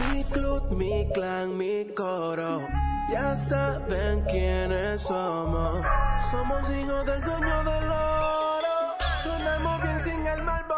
Mi club, mi clan, mi coro. Ya saben quiénes somos. Somos hijos del dueño del oro. Sonamos bien sin el malboro.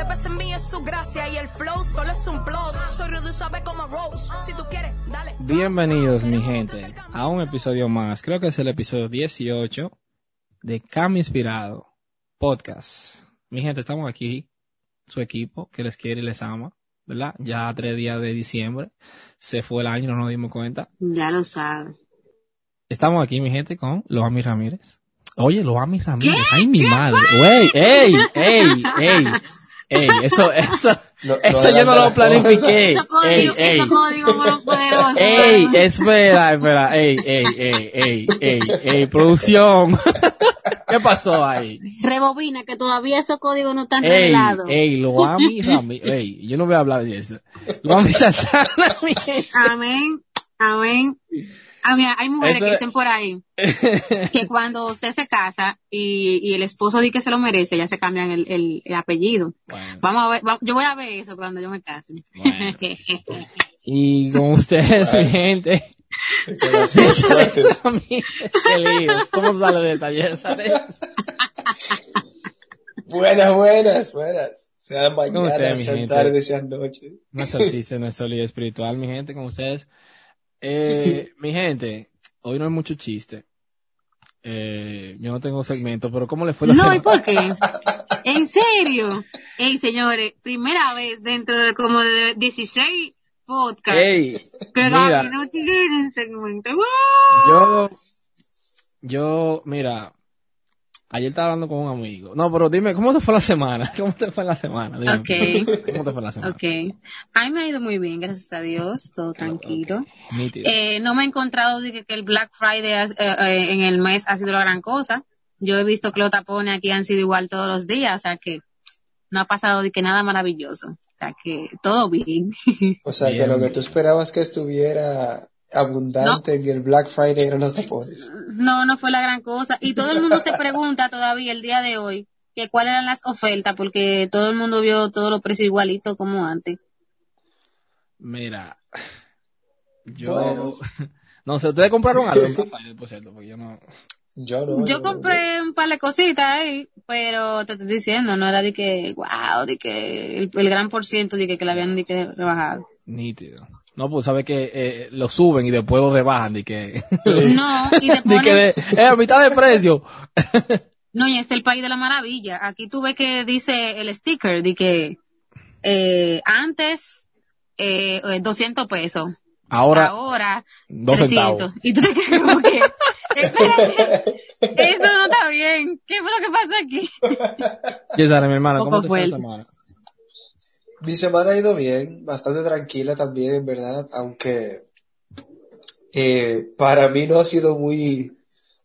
Que pasa en mí es su gracia y el flow solo es un plus. Soy rudo y suave como Rose. Si tú quieres, dale. Bienvenidos mi gente a un episodio más, creo que es el episodio 18 de Cam Inspirado Podcast. Mi gente, estamos aquí, su equipo que les quiere y les ama, ¿verdad? Ya a tres días de diciembre, se fue el año, no nos dimos cuenta. Ya lo sabe. Estamos aquí, mi gente, con Loami Ramírez. Oye, Loami Ramírez, ay mi madre, wey, ey, ey, ey, ey, eso, eso, No, eso no yo no lo planifiqué. Ey, espera, espera, ey, ey, ey, ey, ey, ey, producción. ¿Qué pasó ahí? Rebobina, que todavía esos códigos no están Ey, revelados. ey, Loami Ramírez, ey, yo no voy a hablar de eso. Loami Santana, mi gente. Amén, amén. Ah, mira, hay mujeres Eso- que dicen por ahí que cuando usted se casa y, y el esposo dice que se lo merece, ya se cambian el, el, el apellido. Bueno, Vamos a ver, va- yo voy a ver eso cuando yo me case. Bueno. y con ustedes, mi gente. qué lío. ¿Cómo sale de taller? ¿Sabes? Buenas, buenas, buenas. Sean ¿Cómo mañanas, está, mi sean tardes, sean noches. No es artista, no es sólido espiritual, mi gente, con ustedes. Eh, mi gente, hoy no hay mucho chiste. Eh, yo no tengo segmento, pero ¿cómo le fue la No, semana? ¿y por qué? ¿En serio? Ey, señores, primera vez dentro de como de 16 podcasts Ey, que mira, no tienen segmento. yo, yo, mira, ayer estaba hablando con un amigo. No, pero dime, ¿cómo te fue la semana? ¿Cómo te fue la semana? Dime, Ok. ¿Cómo te fue la semana? Ok. A mí me ha ido muy bien, gracias a Dios, todo tranquilo. Eh, no me he encontrado de que, el Black Friday has- eh, eh, en el mes ha sido la gran cosa. Yo he visto que los tapones aquí han sido igual todos los días, o sea que no ha pasado de que nada maravilloso. O sea que todo bien. O sea, Bien, que lo que tú esperabas que estuviera abundante en el Black Friday eran los tapones. No, no fue la gran cosa. Y todo el mundo se pregunta todavía el día de hoy que cuáles eran las ofertas, porque todo el mundo vio todos los precios igualitos como antes. Mira, yo, Bueno. no sé, ¿ustedes compraron algo en Black Friday, por cierto? Porque yo no, Yo no. Yo no, compré un par de cositas ahí, pero te estoy diciendo, no era de que, wow, de que el, el gran por ciento de que, que la habían de que rebajado. nítido. No, pues sabe que eh, lo suben y después lo rebajan y que, No, y te que ponen, de, eh, a mitad de precio. no, y este es el país de la maravilla. Aquí tú ves que dice el sticker de que, eh, antes, eh, eh, 200 pesos. Ahora, ahora dos 300. centavos. Y tú te quedas como que, espérate, eso no está bien. ¿Qué fue lo que pasa aquí? Yesara, mi hermana, ¿cómo Poco te fue fuerte. semana? Mi semana ha ido bien, bastante tranquila también, en verdad, aunque eh, para mí no ha sido muy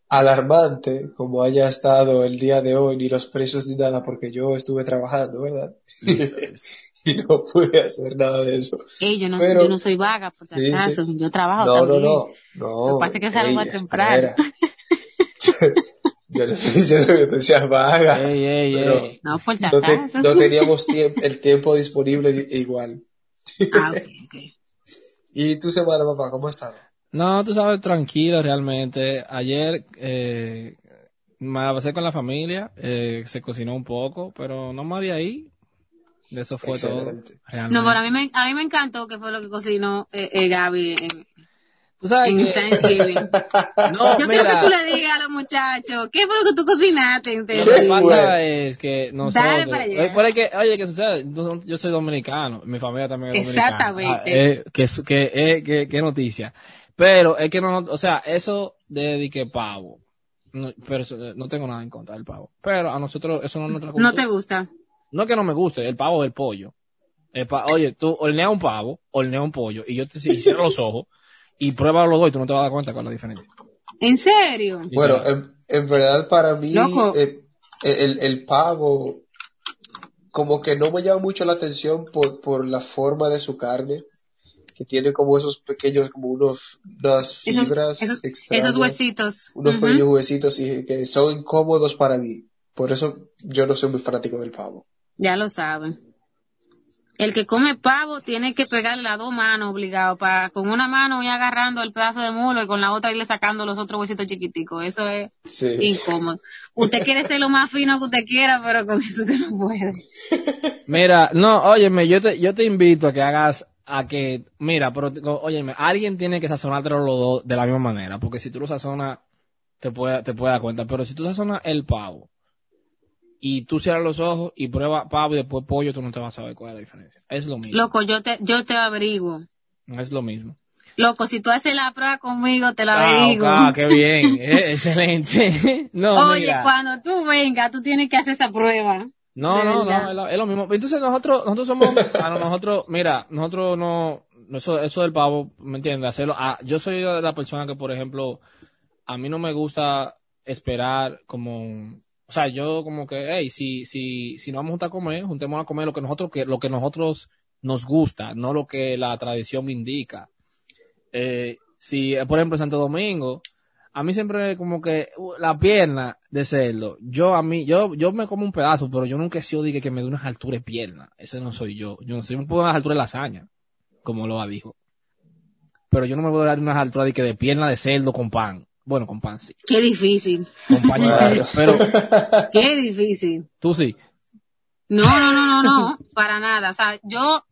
alarmante como haya estado el día de hoy, ni los precios ni nada, porque yo estuve trabajando, ¿verdad? Y no pude hacer nada de eso. Ey, yo no, Pero- yo no soy vaga, por si acaso. sí. Yo trabajo No, no, también. no, no. Lo que pasa es que salgo ey, más temprano. Yo no estoy diciendo que tú seas vaga. Ey, ey, Pero- ey. No, por si No, te- acaso. no teníamos tiemp- el tiempo disponible di- igual. Ah, ok, ok. ¿Y tu semana, papá, cómo estaba? No, tú sabes, tranquilo realmente. Ayer eh, me la pasé con la familia, eh, se cocinó un poco, pero no más de ahí. De eso fue Excelente. todo. realmente. No, pero a mí me, a mí me encantó que fue lo que cocinó eh, eh, Gaby en, Tú sabes en que- Thanksgiving. no, Yo mira, quiero que tú le digas a los muchachos, ¿qué fue lo que tú cocinaste? Lo que pasa es que nosotros, Dale para. Eh, que, oye, que sucede, yo, soy dominicano, mi familia también es dominicana. Exactamente. Ah, eh, que, su- que, eh, que, que noticia. Pero es que no, o sea, eso de, de que pavo, no, pero eh, no tengo nada en contra del pavo. Pero a nosotros eso no es nuestra no cultura. te gusta. No es que no me guste, el pavo es el pollo. El pa- oye, tú hornea un pavo, hornea un pollo, y yo te cierro los ojos, y prueba los dos y tú no te vas a dar cuenta con la diferencia. ¿En serio? Bueno, en, en verdad para mí Loco. eh, el, el pavo como que no me llama mucho la atención por, por la forma de su carne, que tiene como esos pequeños, como unos, unas fibras esos, extrañas, esos huesitos. unos pequeños huesitos y que son incómodos para mí. Por eso yo no soy muy fanático del pavo. Ya lo saben. El que come pavo tiene que pegarle las dos manos obligado para con una mano ir agarrando el pedazo de mulo y con la otra irle sacando los otros huesitos chiquiticos. Eso es Sí. incómodo. Usted quiere ser lo más fino que usted quiera, pero con eso usted no puede. Mira, no, óyeme, yo te, yo te invito a que hagas, a que, mira, pero, óyeme, alguien tiene que sazonártelo los dos de la misma manera, porque si tú lo sazonas, te puede, te puede dar cuenta, pero si tú sazonas el pavo, y tú cierras los ojos y pruebas pavo y después pollo, tú no te vas a saber cuál es la diferencia. Es lo mismo. Loco, yo te, yo te averiguo. Es lo mismo. Loco, si tú haces la prueba conmigo, te la Ah, averiguo. ah, qué bien, eh, excelente. No, Oye, mira. cuando tú vengas, tú tienes que hacer esa prueba. No, no, verdad. no, es lo, mismo. Entonces nosotros, nosotros somos, ah, no, nosotros, mira, nosotros no, eso, eso del pavo, ¿me entiendes? Hacerlo, ah, yo soy la persona que, por ejemplo, a mí no me gusta esperar como, o sea, yo como que, hey, si, si, si nos vamos a juntar a comer, juntemos a comer lo que nosotros, que, lo que nosotros nos gusta, no lo que la tradición indica. Eh, si, eh, por ejemplo, Santo Domingo, a mí siempre como que uh, la pierna de cerdo, yo a mí, yo, yo me como un pedazo, pero yo nunca he sido de que, me dé unas alturas de pierna. Ese no soy yo. Yo no soy, me puedo dar unas alturas de lasaña, como lo dijo. Pero yo no me voy a dar unas alturas de que de pierna de cerdo con pan. Bueno, con pan sí. Qué difícil. Con pan Claro. Pero Qué difícil. tú sí. No, no, no, no, no, para nada. O sea, yo,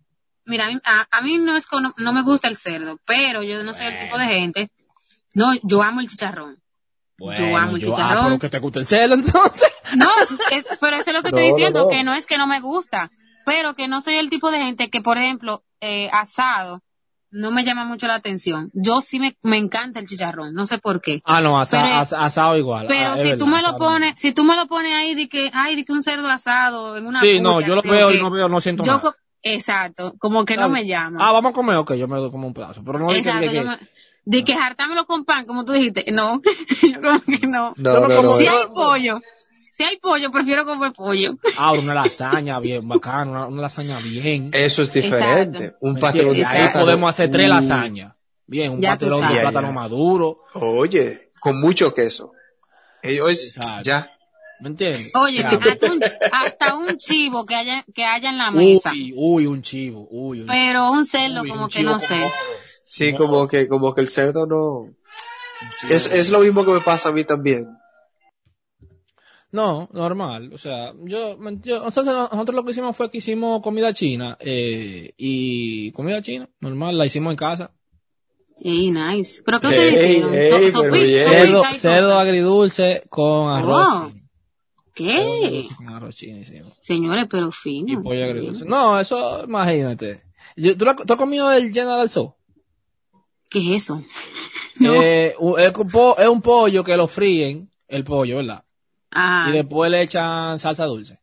mira, a mí, a, a mí no es que no, me gusta el cerdo, pero yo no soy el tipo de gente. No, yo amo el chicharrón. yo amo el yo- ah, chicharrón. pero que te gusta el cerdo entonces. No, es- pero eso es lo que No, estoy no, diciendo, no. que no es que no me gusta, pero que no soy el tipo de gente que, por ejemplo, eh, asado, no me llama mucho la atención. Yo sí me, me encanta el chicharrón, no sé por qué. Ah, no, asa- Pero- as- asado igual. Pero Ah, si tú verdad, me lo pones, si tú me lo pones ahí de que, ay, de que un cerdo asado en una Sí, no, yo lo veo y no veo, no siento Yo nada. co- exacto, como que no me llama. Ah, vamos a comer, ok, yo me doy como un pedazo. Pero no de que- exacto, de que- yo me- de que hartármelo con pan, como tú dijiste, no, yo como que no. No, Yo no no. Si hay pollo, si hay pollo, prefiero comer pollo. Ah, una lasaña bien bacana, una, una lasaña bien. Eso es diferente. Exacto. Un ¿Me pastelón de? Ahí podemos hacer tres Uh, lasañas. Bien, un pastelón de plátano maduro. Oye, con mucho queso. Ellos, Exacto. ya. ¿Me entiendes? Oye, Ya. hasta un, hasta un chivo que haya, que haya en la mesa. Uy, uy, un chivo. Uy, un Pero un cerdo uy, como un que no sé. Sí, No. como que, como que el cerdo no. Es, es lo mismo que me pasa a mí también. No, normal. O sea, yo, yo entonces nosotros lo que hicimos fue que hicimos comida china. Eh, y comida china, normal, la hicimos en casa. Ey, nice. ¿Pero qué Ey, ustedes hicieron? ey, So- sopi- Cerdo, y agridulce con arroz. Oh. ¿Qué? Con arroz chino hicimos. Señores, pero Y fino. pollo agridulce. No, eso, imagínate. Yo- ¿tú, tú has comido el General Tso? ¿Qué es eso? No. Eh, es un pollo que lo fríen, el pollo, ¿verdad? Ah, Y después le echan salsa dulce.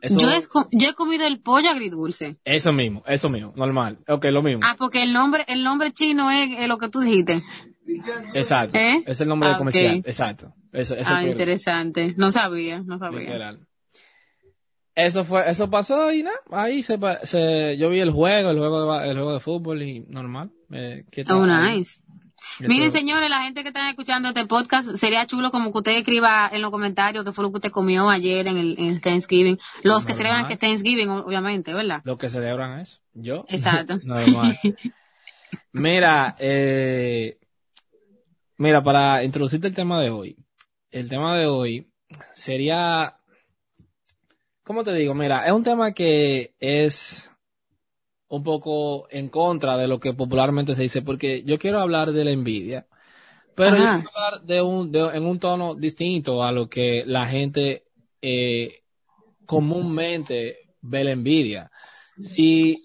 Eso, yo, yo he comido el pollo agridulce. eso mismo, eso mismo, normal. Ok, lo mismo. Ah, porque el nombre, el nombre chino es, lo que tú dijiste. Exacto. ¿Eh? Es el nombre Ah, del comercial. ok. Exacto. Eso, eso ah, interesante. No sabía, no sabía. literal. Eso fue, eso pasó y nada, ahí se, se, yo vi el juego, el juego de, el juego de fútbol y normal. Eh. Oh, nice. Miren, señores, la gente que está escuchando este podcast, sería chulo como que usted escriba en los comentarios qué fue lo que usted comió ayer en el, en el Thanksgiving. Los que Normal. celebran que Thanksgiving, obviamente, ¿verdad? Lo que celebran es yo. Exacto. Normal. Mira, eh, mira, para introducirte el tema de hoy, el tema de hoy sería, ¿cómo te digo? Mira, es un tema que es un poco en contra de lo que popularmente se dice, porque yo quiero hablar de la envidia, pero yo quiero hablar de un, de- en un tono distinto a lo que la gente eh, comúnmente ve la envidia. Si,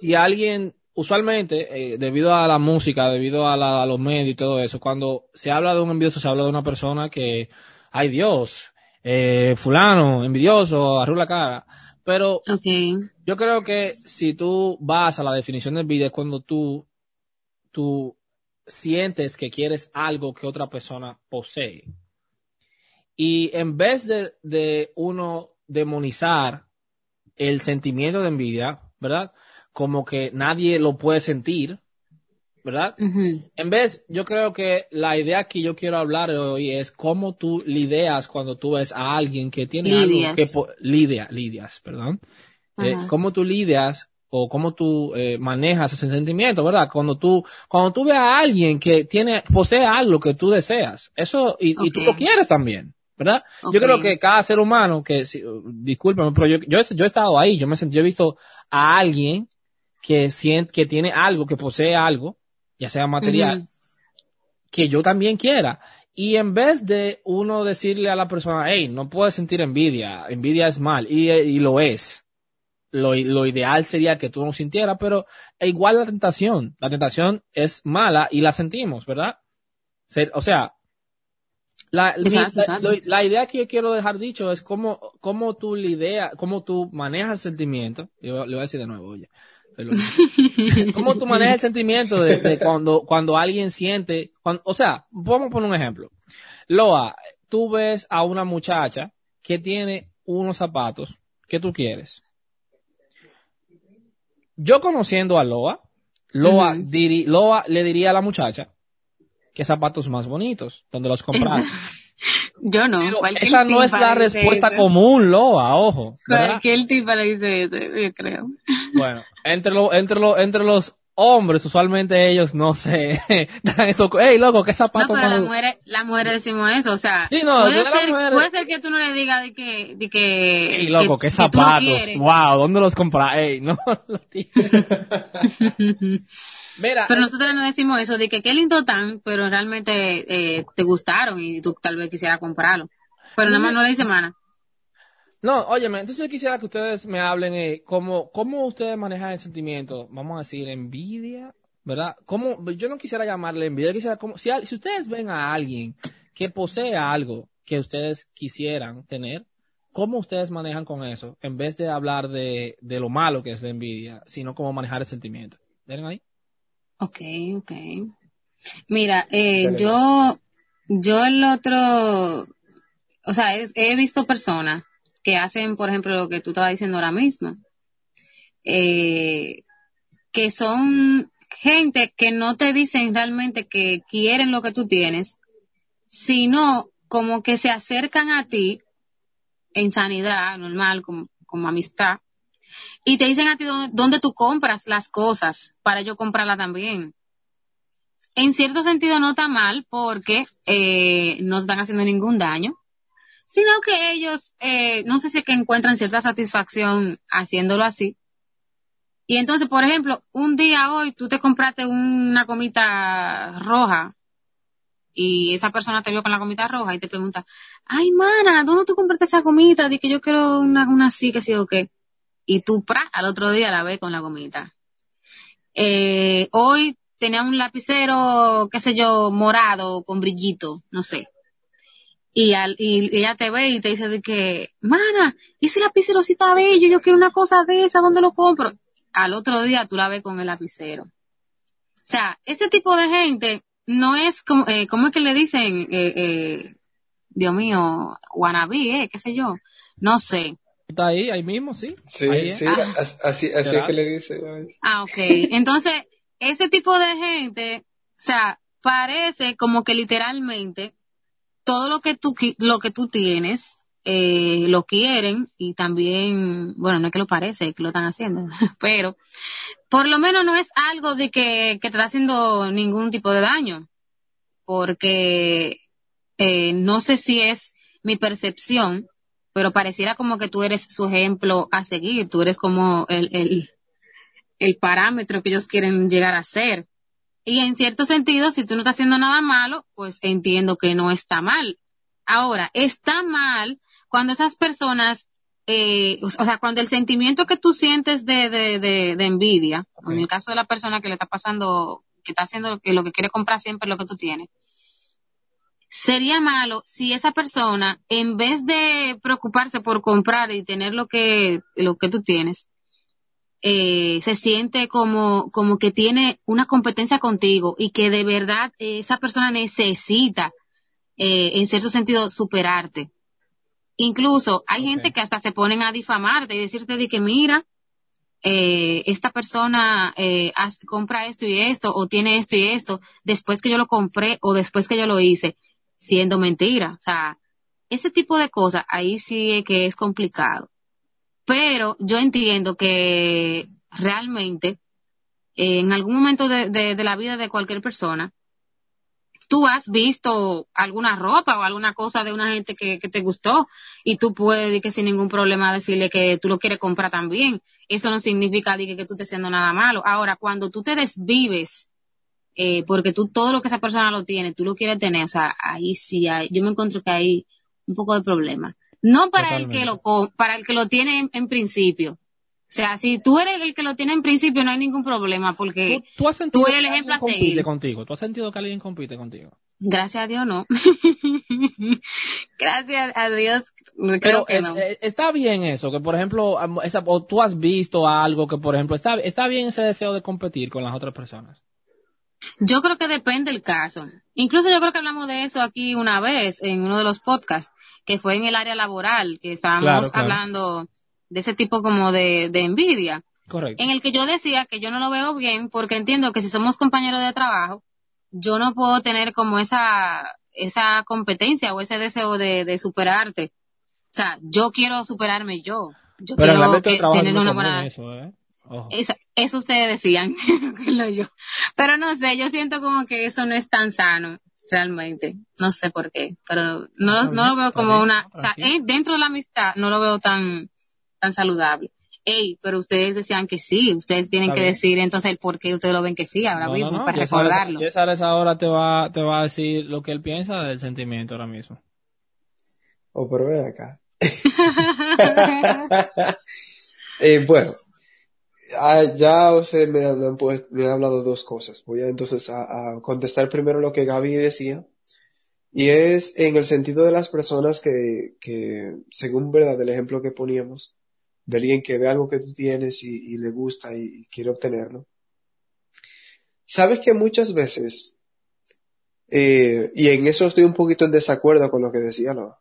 si alguien, usualmente, eh, debido a la música, debido a, la- a los medios y todo eso, cuando se habla de un envidioso, se habla de una persona que, ay Dios, eh, fulano, envidioso, arruga la cara. Pero Ok. Yo creo que si tú vas a la definición de envidia es cuando tú, tú sientes que quieres algo que otra persona posee. Y en vez de, de uno demonizar el sentimiento de envidia, ¿verdad? Como que nadie lo puede sentir, ¿verdad? En vez, yo creo que la idea que yo quiero hablar hoy es cómo tú lidias cuando tú ves a alguien que tiene Lidias. algo que lidia, lidias, perdón. Eh, cómo tú lidias o cómo tú eh, manejas ese sentimiento, ¿verdad? Cuando tú, cuando tú ves a alguien que tiene, posee algo que tú deseas, eso, y, y tú lo quieres también, ¿verdad? Yo creo que cada ser humano, que, si- discúlpame, pero yo, yo, he- yo he estado ahí, yo me sentí, yo he visto a alguien que siente, que tiene algo, que posee algo, ya sea material, que yo también quiera. Y en vez de uno decirle a la persona, hey, no puedes sentir envidia, envidia es mal, y, y lo es. Lo, lo ideal sería que tú no sintieras, pero e igual la tentación, la tentación es mala y la sentimos, ¿verdad? O sea, la, Exacto, la- idea que yo quiero dejar dicho es cómo, cómo tú lideas, cómo tú manejas el sentimiento. Yo le voy a decir de nuevo, oye. ¿Cómo tú manejas el sentimiento de, de cuando, cuando alguien siente, cuando- o sea, vamos a poner un ejemplo. Loa, tú ves a una muchacha que tiene unos zapatos que tú quieres. Yo conociendo a Loa, Loa, diri- Loa le diría a la muchacha qué zapatos más bonitos, donde los compraron. Yo no. Pero esa no es la respuesta eso. común, Loa, ojo. ¿verdad? Cualquier tipo le dice eso, yo creo. Bueno, entre, lo- entre, lo- entre los hombres, usualmente ellos no se dan eso. Ey, loco, ¿qué No, zapatos pero las mujeres, las mujeres decimos eso, o sea, Sí, no, puede, ser, mujeres- puede ser que tú no le digas de que, de que, Ey, loco, que- qué que no zapatos. wow, ¿dónde los compras? Ey, no, los. Mira, Pero nosotros no decimos eso, de que qué lindo tan, pero realmente eh, te gustaron y tú tal vez quisieras comprarlo. Pero nada más no le dice mana. No, óyeme, entonces yo quisiera que ustedes me hablen eh, cómo, cómo ustedes manejan el sentimiento, vamos a decir, envidia, ¿verdad? ¿Cómo, yo no quisiera llamarle envidia, yo quisiera como, si, al- si ustedes ven a alguien que posee algo que ustedes quisieran tener, ¿cómo ustedes manejan con eso? En vez de hablar de, de lo malo que es la envidia, sino cómo manejar el sentimiento. ¿Ven ahí? Ok, ok. Mira, eh, yo, yo el otro, o sea, he, he visto personas que hacen, por ejemplo, lo que tú estabas diciendo ahora mismo, eh, que son gente que no te dicen realmente que quieren lo que tú tienes, sino como que se acercan a ti en sanidad normal, como, como amistad, y te dicen a ti dónde, dónde tú compras las cosas para yo comprarla también. En cierto sentido no está mal porque eh, no están haciendo ningún daño, sino que ellos, eh, no sé si es que encuentran cierta satisfacción haciéndolo así. Y entonces, por ejemplo, un día hoy tú te compraste una comita roja y esa persona te vio con la comita roja y te pregunta, ay, mana, ¿dónde tú compraste esa comita? Di que yo quiero una, una así, que sí o qué. Y tú, pra, al otro día la ves con la gomita. Eh, hoy tenía un lapicero, qué sé yo, morado, con brillito, no sé. Y, al, y ella te ve y te dice de que, mana, ese lapicero sí está bello, yo quiero una cosa de esa, ¿dónde lo compro? Al otro día tú la ves con el lapicero. O sea, ese tipo de gente no es como, eh, ¿cómo es que le dicen? Eh, eh, Dios mío, wannabe, eh, qué sé yo. No sé. Está ahí, ahí mismo, sí. Sí, Ahí es. sí, Ah. as- así, así es que le dice. Ah, ok. Entonces, ese tipo de gente, o sea, parece como que literalmente todo lo que tú, lo que tú tienes, eh, lo quieren y también, bueno, no es que lo parece, es que lo están haciendo, pero por lo menos no es algo de que, que te está haciendo ningún tipo de daño, porque eh, no sé si es mi percepción, pero pareciera como que tú eres su ejemplo a seguir, tú eres como el, el, el parámetro que ellos quieren llegar a ser. Y en cierto sentido, si tú no estás haciendo nada malo, pues entiendo que no está mal. Ahora, está mal cuando esas personas, eh, o sea, cuando el sentimiento que tú sientes de, de, de, de envidia, en el caso de la persona que le está pasando, que está haciendo que lo que quiere comprar siempre es lo que tú tienes, sería malo si esa persona, en vez de preocuparse por comprar y tener lo que, lo que tú tienes, eh, se siente como, como que tiene una competencia contigo y que de verdad esa persona necesita, eh, en cierto sentido, superarte. Incluso hay gente que hasta se ponen a difamarte y decirte de que mira, eh, esta persona eh, compra esto y esto o tiene esto y esto después que yo lo compré o después que yo lo hice, siendo mentira. O sea, ese tipo de cosas ahí sí que es complicado. Pero yo entiendo que realmente eh, en algún momento de, la vida de cualquier persona, tú has visto alguna ropa o alguna cosa de una gente que, te gustó y tú puedes decir que sin ningún problema decirle que tú lo quieres comprar también. Eso no significa que, que tú estés haciendo nada malo. Ahora, cuando tú te desvives, eh, porque tú todo lo que esa persona lo tiene, tú lo quieres tener, o sea, ahí sí hay, yo me encuentro que hay un poco de problema. No para el que lo, para el que lo tiene en, en principio. O sea, si tú eres el que lo tiene en principio, no hay ningún problema, porque ¿Tú, tú has sentido tú eres el que ejemplo a alguien compite seguir. contigo? ¿Tú has sentido que alguien compite contigo? gracias a Dios no. gracias a Dios, creo Pero que es- no. eh, está bien eso, que por ejemplo, esa- o tú has visto algo que por ejemplo, está, está bien ese deseo de competir con las otras personas. Yo creo que depende el caso. Incluso yo creo que hablamos de eso aquí una vez en uno de los podcasts, que fue en el área laboral, que estábamos Claro, claro. hablando de ese tipo como de, de envidia, Correcto. en el que yo decía que yo no lo veo bien porque entiendo que si somos compañeros de trabajo, yo no puedo tener como esa, esa competencia o ese deseo de, de superarte. O sea, yo quiero superarme yo. Yo Pero quiero que- tener una buena, eso, ¿eh? Esa- eso ustedes decían, yo. Pero no sé, yo siento como que eso no es tan sano, realmente. No sé por qué, pero no, no lo veo como una, o sea, eh, dentro de la amistad no lo veo tan, tan saludable. Ey, pero ustedes decían que sí, ustedes tienen Está que bien. decir entonces el por qué ustedes lo ven que sí ahora No, mismo, no, no, para recordarlo. Jess Ares ahora te va, te va a decir lo que él piensa del sentimiento ahora mismo. Oh, pero ven acá. Eh, bueno, ah, ya usted me, me han pues- ha hablado dos cosas. Voy a entonces a, contestar primero lo que Gaby decía. Y es en el sentido de las personas que, que según verdad, el ejemplo que poníamos, de alguien que ve algo que tú tienes y, le gusta y, quiere obtenerlo. Sabes que muchas veces, eh, y en eso estoy un poquito en desacuerdo con lo que decía Noah,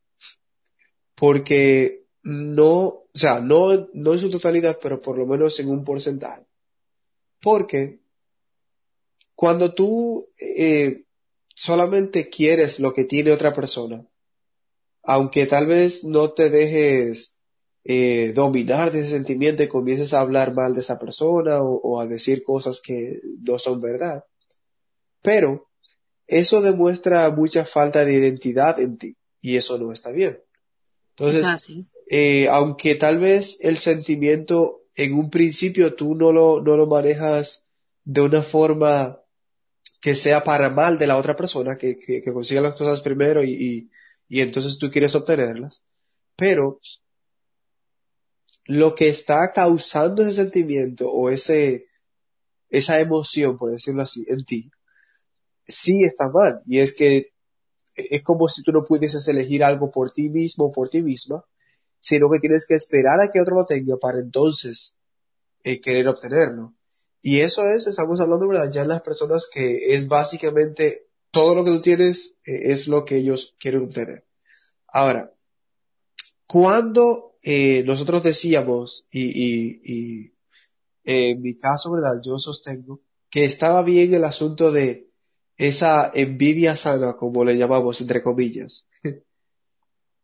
porque no, o sea, no, no en su totalidad, pero por lo menos en un porcentaje. Porque cuando tú eh, solamente quieres lo que tiene otra persona, aunque tal vez no te dejes eh, dominar de ese sentimiento y comiences a hablar mal de esa persona o, a decir cosas que no son verdad, pero eso demuestra mucha falta de identidad en ti y eso no está bien. Entonces. Eh, aunque tal vez el sentimiento en un principio tú no lo, no lo manejas de una forma que sea para mal de la otra persona, que, que, consiga las cosas primero y, y, y entonces tú quieres obtenerlas, pero lo que está causando ese sentimiento o ese, esa emoción, por decirlo así, en ti, sí está mal. Y es que es como si tú no pudieses elegir algo por ti mismo o por ti misma, sino que tienes que esperar a que otro lo tenga para entonces eh, querer obtenerlo. Y eso es, estamos hablando, ¿verdad? Ya las personas que es básicamente todo lo que tú tienes eh, es lo que ellos quieren obtener. Ahora, cuando eh, nosotros decíamos, y, y, y eh, en mi caso, ¿verdad? Yo sostengo que estaba bien el asunto de esa envidia sana, como le llamamos, entre comillas.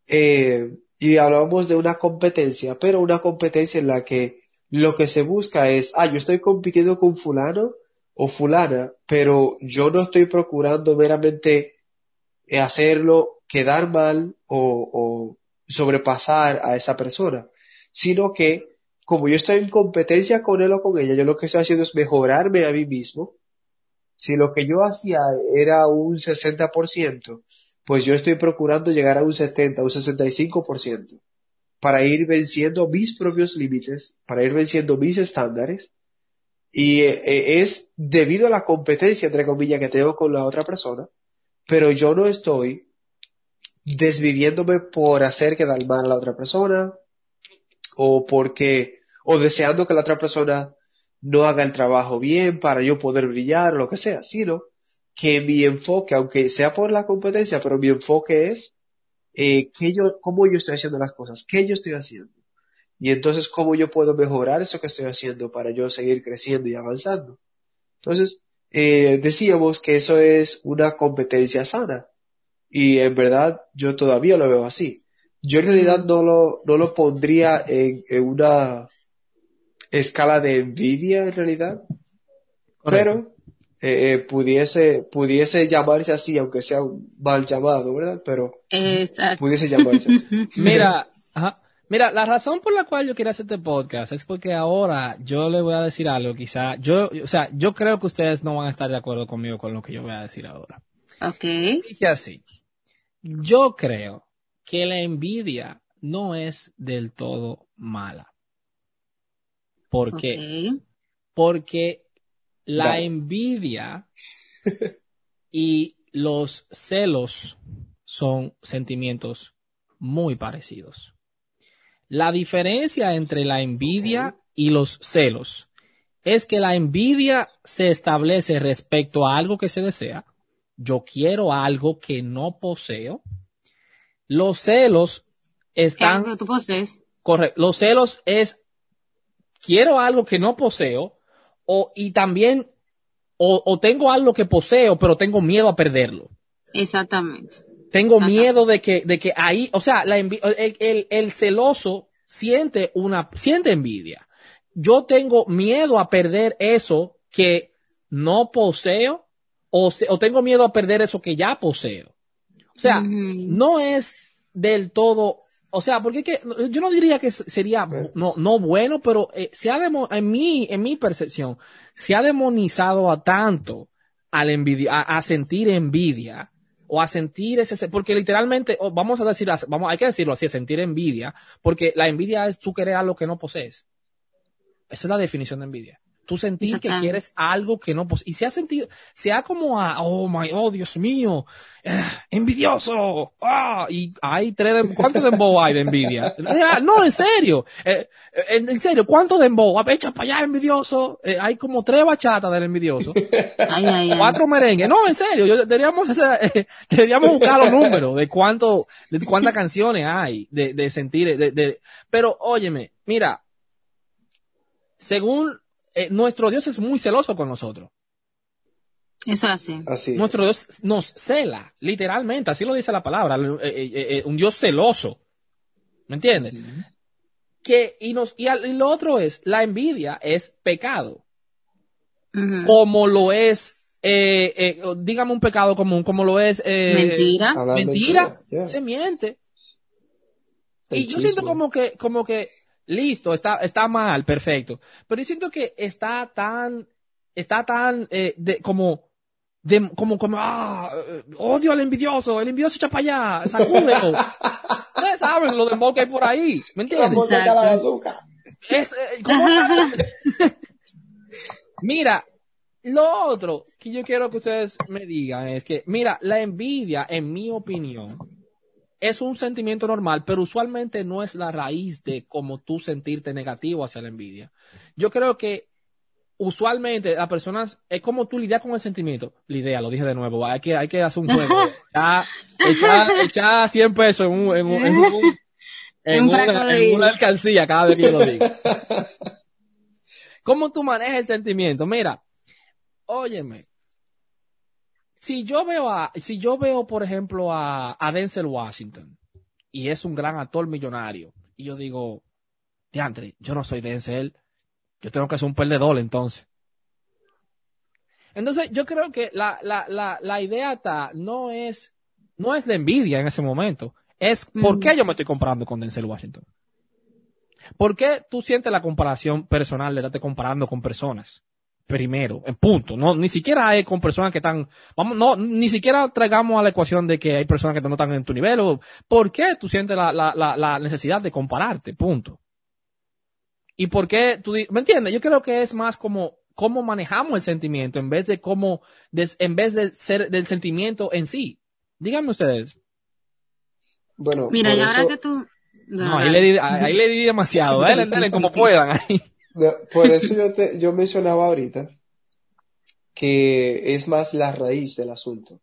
Eh, y hablábamos de una competencia, pero una competencia en la que lo que se busca es, ah, yo estoy compitiendo con fulano o fulana, pero yo no estoy procurando meramente eh, hacerlo quedar mal o, o sobrepasar a esa persona, sino que como yo estoy en competencia con él o con ella, yo lo que estoy haciendo es mejorarme a mí mismo. Si lo que yo hacía era un 60%, pues yo estoy procurando llegar a un 70, un 65%, para ir venciendo mis propios límites, para ir venciendo mis estándares, y eh, es debido a la competencia, entre comillas, que tengo con la otra persona, pero yo no estoy desviviéndome por hacer quedar mal a la otra persona, o porque, o deseando que la otra persona no haga el trabajo bien para yo poder brillar o lo que sea, sino que mi enfoque, aunque sea por la competencia, pero mi enfoque es eh, qué yo, cómo yo estoy haciendo las cosas, qué yo estoy haciendo. Y entonces cómo yo puedo mejorar eso que estoy haciendo para yo seguir creciendo y avanzando. Entonces, eh, decíamos que eso es una competencia sana. Y en verdad yo todavía lo veo así. Yo en realidad no lo, no lo pondría en, en una escala de envidia en realidad. Pero eh, eh, pudiese, pudiese llamarse así, aunque sea un mal llamado, ¿verdad? Pero Exacto. pudiese llamarse así. Mira, ajá. Mira, la razón por la cual yo quiero hacer este podcast es porque ahora yo le voy a decir algo, quizá, yo, o sea, yo creo que ustedes no van a estar de acuerdo conmigo con lo que yo voy a decir ahora. Ok. Dice así, yo creo que la envidia no es del todo mala. ¿Por qué? Porque la Dale. envidia y los celos son sentimientos muy parecidos. La diferencia entre la envidia y los celos es que la envidia se establece respecto a algo que se desea. Yo quiero algo que no poseo. Los celos ¿Qué están algo que tú posees? Correcto. Los celos es quiero algo que no poseo o y también o, o tengo algo que poseo pero tengo miedo a perderlo. Exactamente. Tengo miedo de que de que ahí, o sea, la envi- el, el, el celoso siente una siente envidia. Yo tengo miedo a perder eso que no poseo o, se- o tengo miedo a perder eso que ya poseo. O sea, no es del todo, o sea, porque es que yo no diría que sería no, no bueno, pero eh, se ha demo- en mi, en mi percepción, se ha demonizado a tanto al envidia, a, a sentir envidia o a sentir ese, porque literalmente, vamos a decir, vamos, hay que decirlo así, sentir envidia, porque la envidia es tú querer algo que no posees. Esa es la definición de envidia. Tú sentir que quieres algo que no posees. Y se ha sentido, se ha como a, oh my, oh Dios mío, eh, envidioso. Ah, y hay tres, de- ¿cuánto dembow hay de envidia? No, en serio. Eh, eh, en, en serio, ¿cuánto dembow? Echa para allá, envidioso. Eh, hay como tres bachatas del envidioso. Ay, ay, ay. Cuatro merengues. No, en serio, yo, deberíamos, deberíamos buscar los números de cuánto, de cuántas canciones hay de, de sentir, de, de- pero óyeme, mira, según eh, nuestro Dios es muy celoso con nosotros. Eso así. Así. Nuestro Dios nos cela, literalmente, así lo dice la palabra, eh, eh, eh, un Dios celoso. ¿Me entiendes? Que, y nos, y, al- y lo otro es, la envidia es pecado. Como lo es, eh, eh, dígame un pecado común, como lo es eh, Mentira. Mentira, yeah. se miente. El y yo siento como que, como que, listo, está, está mal, perfecto. Pero yo siento que está tan, está tan, eh, de, como, de, como, como, ah, eh, odio al envidioso, el envidioso echa para allá, sacúdelo. Ustedes saben lo de que hay por ahí, ¿me entiendes? Es, eh, ¿cómo? mira, lo otro que yo quiero que ustedes me digan es que, mira, la envidia, en mi opinión, es un sentimiento normal, pero usualmente no es la raíz de cómo tú sentirte negativo hacia la envidia. Yo creo que usualmente las personas, es como tú lidias con el sentimiento. La idea, lo dije de nuevo, hay que, hay que hacer un juego. Ya, echar, echar 100 pesos en un, en un, en un- en Un una, en una alcancía cada vez que yo lo digo. ¿Cómo tú manejas el sentimiento? Mira, óyeme. Si yo veo a, si yo veo, por ejemplo, a, a Denzel Washington, y es un gran actor millonario, y yo digo, diantre, yo no soy Denzel, yo tengo que ser un perdedor entonces. Entonces, yo creo que la, la, la, la idea está, no es, no es la envidia en ese momento, es por qué yo me estoy comparando con Denzel Washington. ¿Por qué tú sientes la comparación personal de estarte comparando con personas? Primero, en punto. No, ni siquiera hay con personas que están, vamos, no, ni siquiera traigamos a la ecuación de que hay personas que no están en tu nivel. O, ¿Por qué tú sientes la, la, la, la necesidad de compararte? Punto. ¿Y por qué tú, me entiendes? Yo creo que es más como cómo manejamos el sentimiento en vez de cómo, des- en vez de ser del sentimiento en sí. Díganme ustedes. Bueno, Mira, y ahora eso- que tú... No, ahí le di, ahí le di demasiado. Dale, dale como puedan. ahí. No, por eso yo, te, yo mencionaba ahorita que es más la raíz del asunto.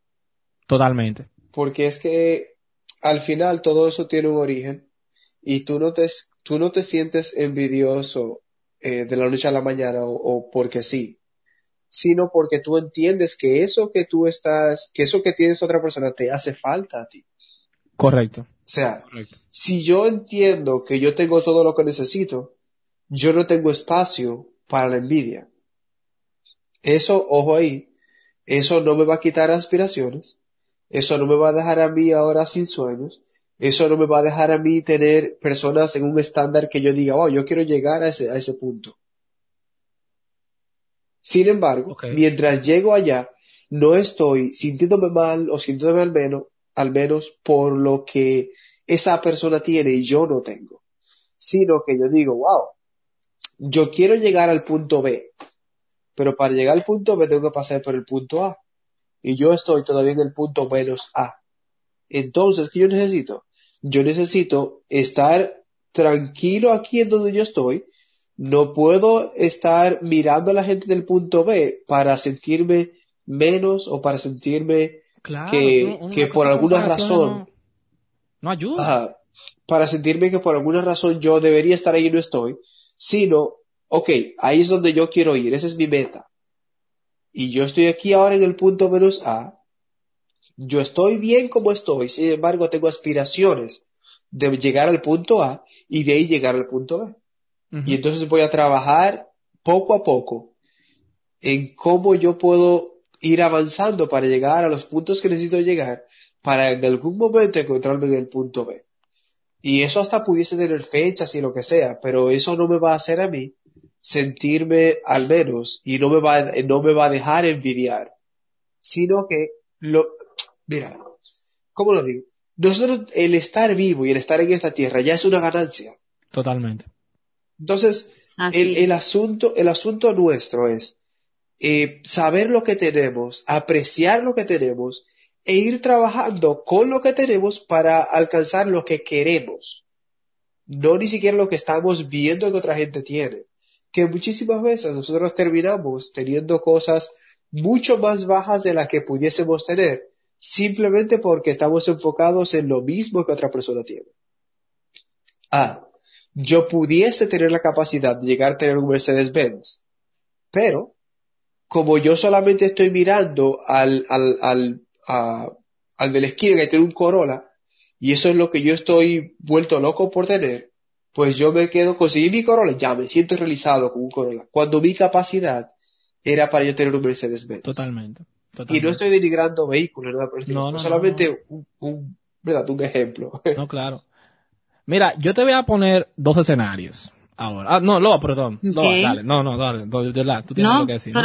Totalmente. Porque es que al final todo eso tiene un origen y tú no te, tú no te sientes envidioso eh, de la noche a la mañana o, o porque sí, sino porque tú entiendes que eso que tú estás, que eso que tienes otra persona te hace falta a ti. Correcto. O sea, Correcto. si yo entiendo que yo tengo todo lo que necesito, yo no tengo espacio para la envidia. Eso, ojo ahí, eso no me va a quitar aspiraciones, eso no me va a dejar a mí ahora sin sueños, eso no me va a dejar a mí tener personas en un estándar que yo diga, oh, yo quiero llegar a ese, a ese punto. Sin embargo, Ok. mientras llego allá, no estoy sintiéndome mal o sintiéndome al menos, al menos por lo que esa persona tiene y yo no tengo, sino que yo digo, wow, yo quiero llegar al punto B, pero para llegar al punto B tengo que pasar por el punto A. Y yo estoy todavía en el punto menos A. Entonces, ¿qué yo necesito? Yo necesito estar tranquilo aquí en donde yo estoy. No puedo estar mirando a la gente del punto B para sentirme menos o para sentirme Claro. que- por alguna razón- No, no ayuda. Ajá. para sentirme que por alguna razón yo debería estar ahí y no estoy, sino, ok, ahí es donde yo quiero ir, esa es mi meta. Y yo estoy aquí ahora en el punto menos A, yo estoy bien como estoy, sin embargo tengo aspiraciones de llegar al punto A y de ahí llegar al punto B. Y entonces voy a trabajar poco a poco en cómo yo puedo ir avanzando para llegar a los puntos que necesito llegar para en algún momento encontrarme en el punto B. Y eso hasta pudiese tener fechas y lo que sea, pero eso no me va a hacer a mí sentirme al menos y no me va, a- no me va a dejar envidiar, sino que lo, mira, ¿cómo lo digo? Nosotros, el estar vivo y el estar en esta tierra ya es una ganancia. Totalmente. Entonces, el, el asunto, el asunto nuestro es eh, saber lo que tenemos, apreciar lo que tenemos e ir trabajando con lo que tenemos para alcanzar lo que queremos. No ni siquiera lo que estamos viendo que otra gente tiene. Que muchísimas veces nosotros terminamos teniendo cosas mucho más bajas de las que pudiésemos tener, simplemente porque estamos enfocados en lo mismo que otra persona tiene. Ah, yo pudiese tener la capacidad de llegar a tener un Mercedes-Benz, pero como yo solamente estoy mirando al, al, al, a- al de la esquina que tiene un Corolla, y eso es lo que yo estoy vuelto loco por tener, pues yo me quedo, conseguí mi Corolla, ya me siento realizado con un Corolla, cuando mi capacidad era para yo tener un Mercedes-Benz. Totalmente. Y no estoy denigrando vehículos, nada por No, no, solamente no, Un, un, ¿verdad? un ejemplo. No, claro. Mira, yo te voy a poner dos escenarios ahora. Ah, no, no, perdón. No, Ok. dale. No, no, dale. De tú tienes No, algo que decir. ¿no?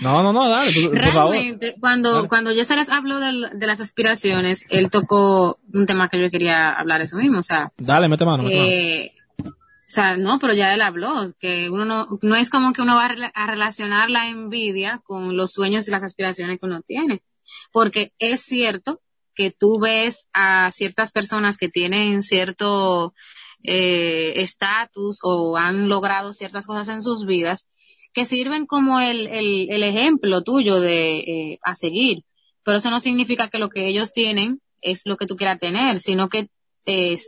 No, no, no, dale. tú- por favor. Realmente, cuando, Dale. cuando yo se les habló del- de las aspiraciones, él tocó un tema que yo quería hablar eso mismo, o sea, Dale, mete mano, mete mano. eh, o sea, no, pero ya él habló, que uno no, no es como que uno va a relacionar la envidia con los sueños y las aspiraciones que uno tiene. Porque es cierto que tú ves a ciertas personas que tienen cierto eh, estatus o han logrado ciertas cosas en sus vidas que sirven como el, el, ejemplo tuyo de eh, a seguir. Pero eso no significa que lo que ellos tienen es lo que tú quieras tener, sino que eh,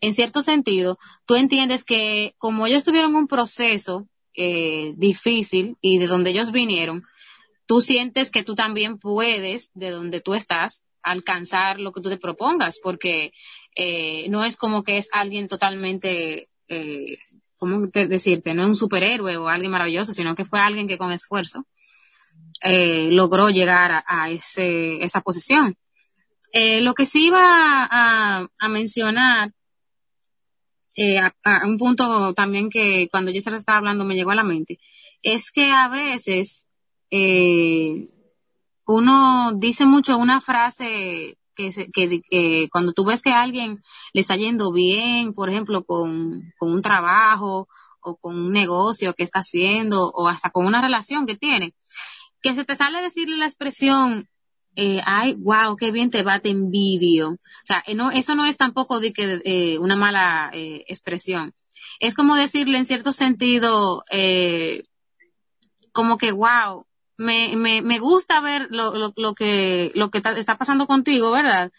en cierto sentido, tú entiendes que como ellos tuvieron un proceso eh, difícil y de donde ellos vinieron, tú sientes que tú también puedes, de donde tú estás, alcanzar lo que tú te propongas, porque eh, no es como que es alguien totalmente, eh, ¿cómo te- decirte? No es un superhéroe o alguien maravilloso, sino que fue alguien que con esfuerzo eh, logró llegar a, a ese, esa posición. Eh, lo que sí iba a, a mencionar eh, a, a un punto también que cuando yo se lo estaba hablando me llegó a la mente, es que a veces eh, uno dice mucho una frase que, se, que, que cuando tú ves que alguien le está yendo bien, por ejemplo, con, con un trabajo o con un negocio que está haciendo o hasta con una relación que tiene, que se te sale decirle la expresión, eh, ay, wow, qué bien te va, te envidio. O sea, eh, eso no es tampoco de que, eh, una mala eh, expresión. Es como decirle en cierto sentido, eh, como que, wow, me, me, me gusta ver lo, lo, lo que, lo que está pasando contigo, ¿verdad?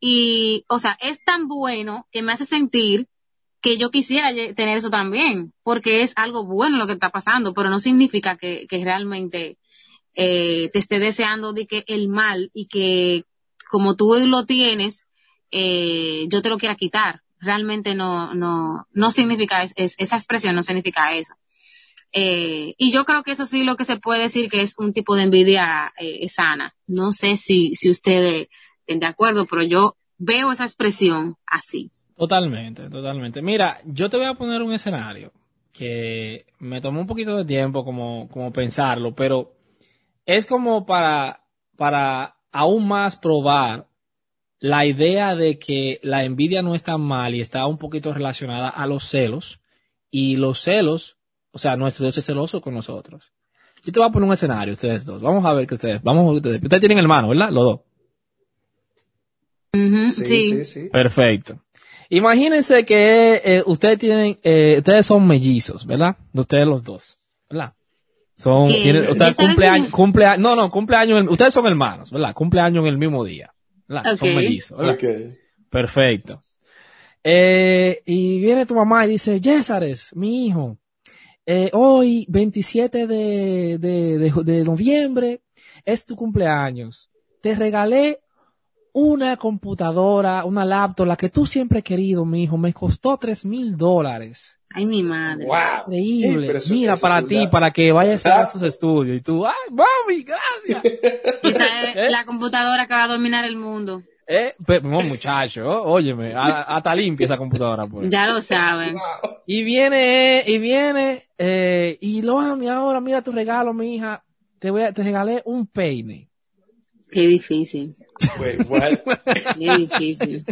y, o sea, es tan bueno que me hace sentir que yo quisiera tener eso también, porque es algo bueno lo que está pasando, pero no significa que, que realmente eh, te esté deseando de que el mal y que como tú lo tienes, eh, yo te lo quiera quitar. Realmente no, no, no significa, es, es- esa expresión no significa eso. Eh, y yo creo que eso sí lo que se puede decir que es un tipo de envidia eh, sana. No sé si, si ustedes estén de acuerdo, pero yo veo esa expresión así. Totalmente, totalmente. Mira, yo te voy a poner un escenario que me tomó un poquito de tiempo como, como pensarlo, pero es como para, para aún más probar la idea de que la envidia no está mal y está un poquito relacionada a los celos y los celos, o sea, nuestro Dios es celoso con nosotros. Yo te voy a poner un escenario, ustedes dos. Vamos a ver que ustedes, vamos a ver que ustedes, ustedes tienen hermano, ¿verdad? Los dos. Ujú, Sí, sí. sí, sí. Perfecto. Imagínense que eh, ustedes tienen, eh, ustedes son mellizos, ¿verdad? De ustedes los dos, ¿verdad? Son, tienen, o sea, ¿Ya sabes cumpleaños, cumpleaños, no, no, cumpleaños, en- ustedes son hermanos, ¿verdad? Cumpleaños en el mismo día, ¿verdad? Son mellizos, ¿verdad? Perfecto. Eh, y viene tu mamá y dice, Yésares, mi hijo, eh, hoy, 27 de, de, de, de noviembre, es tu cumpleaños. Te regalé una computadora, una laptop, la que tú siempre has querido, mi hijo. Me costó tres mil dólares. Ay, mi madre. Wow. Increíble. Mira, eso para ti, para que vayas a tus estudios. Y tú, ay, mami, gracias. Esa es ¿Eh? la computadora que va a dominar el mundo. Eh, no, muchacho, óyeme, hasta limpia esa computadora, pues. Ya lo saben. Y viene, y viene, eh, y lo mami, ahora mira tu regalo, mi hija. Te voy a, te regalé un peine. Qué difícil. Wait, what? Qué difícil.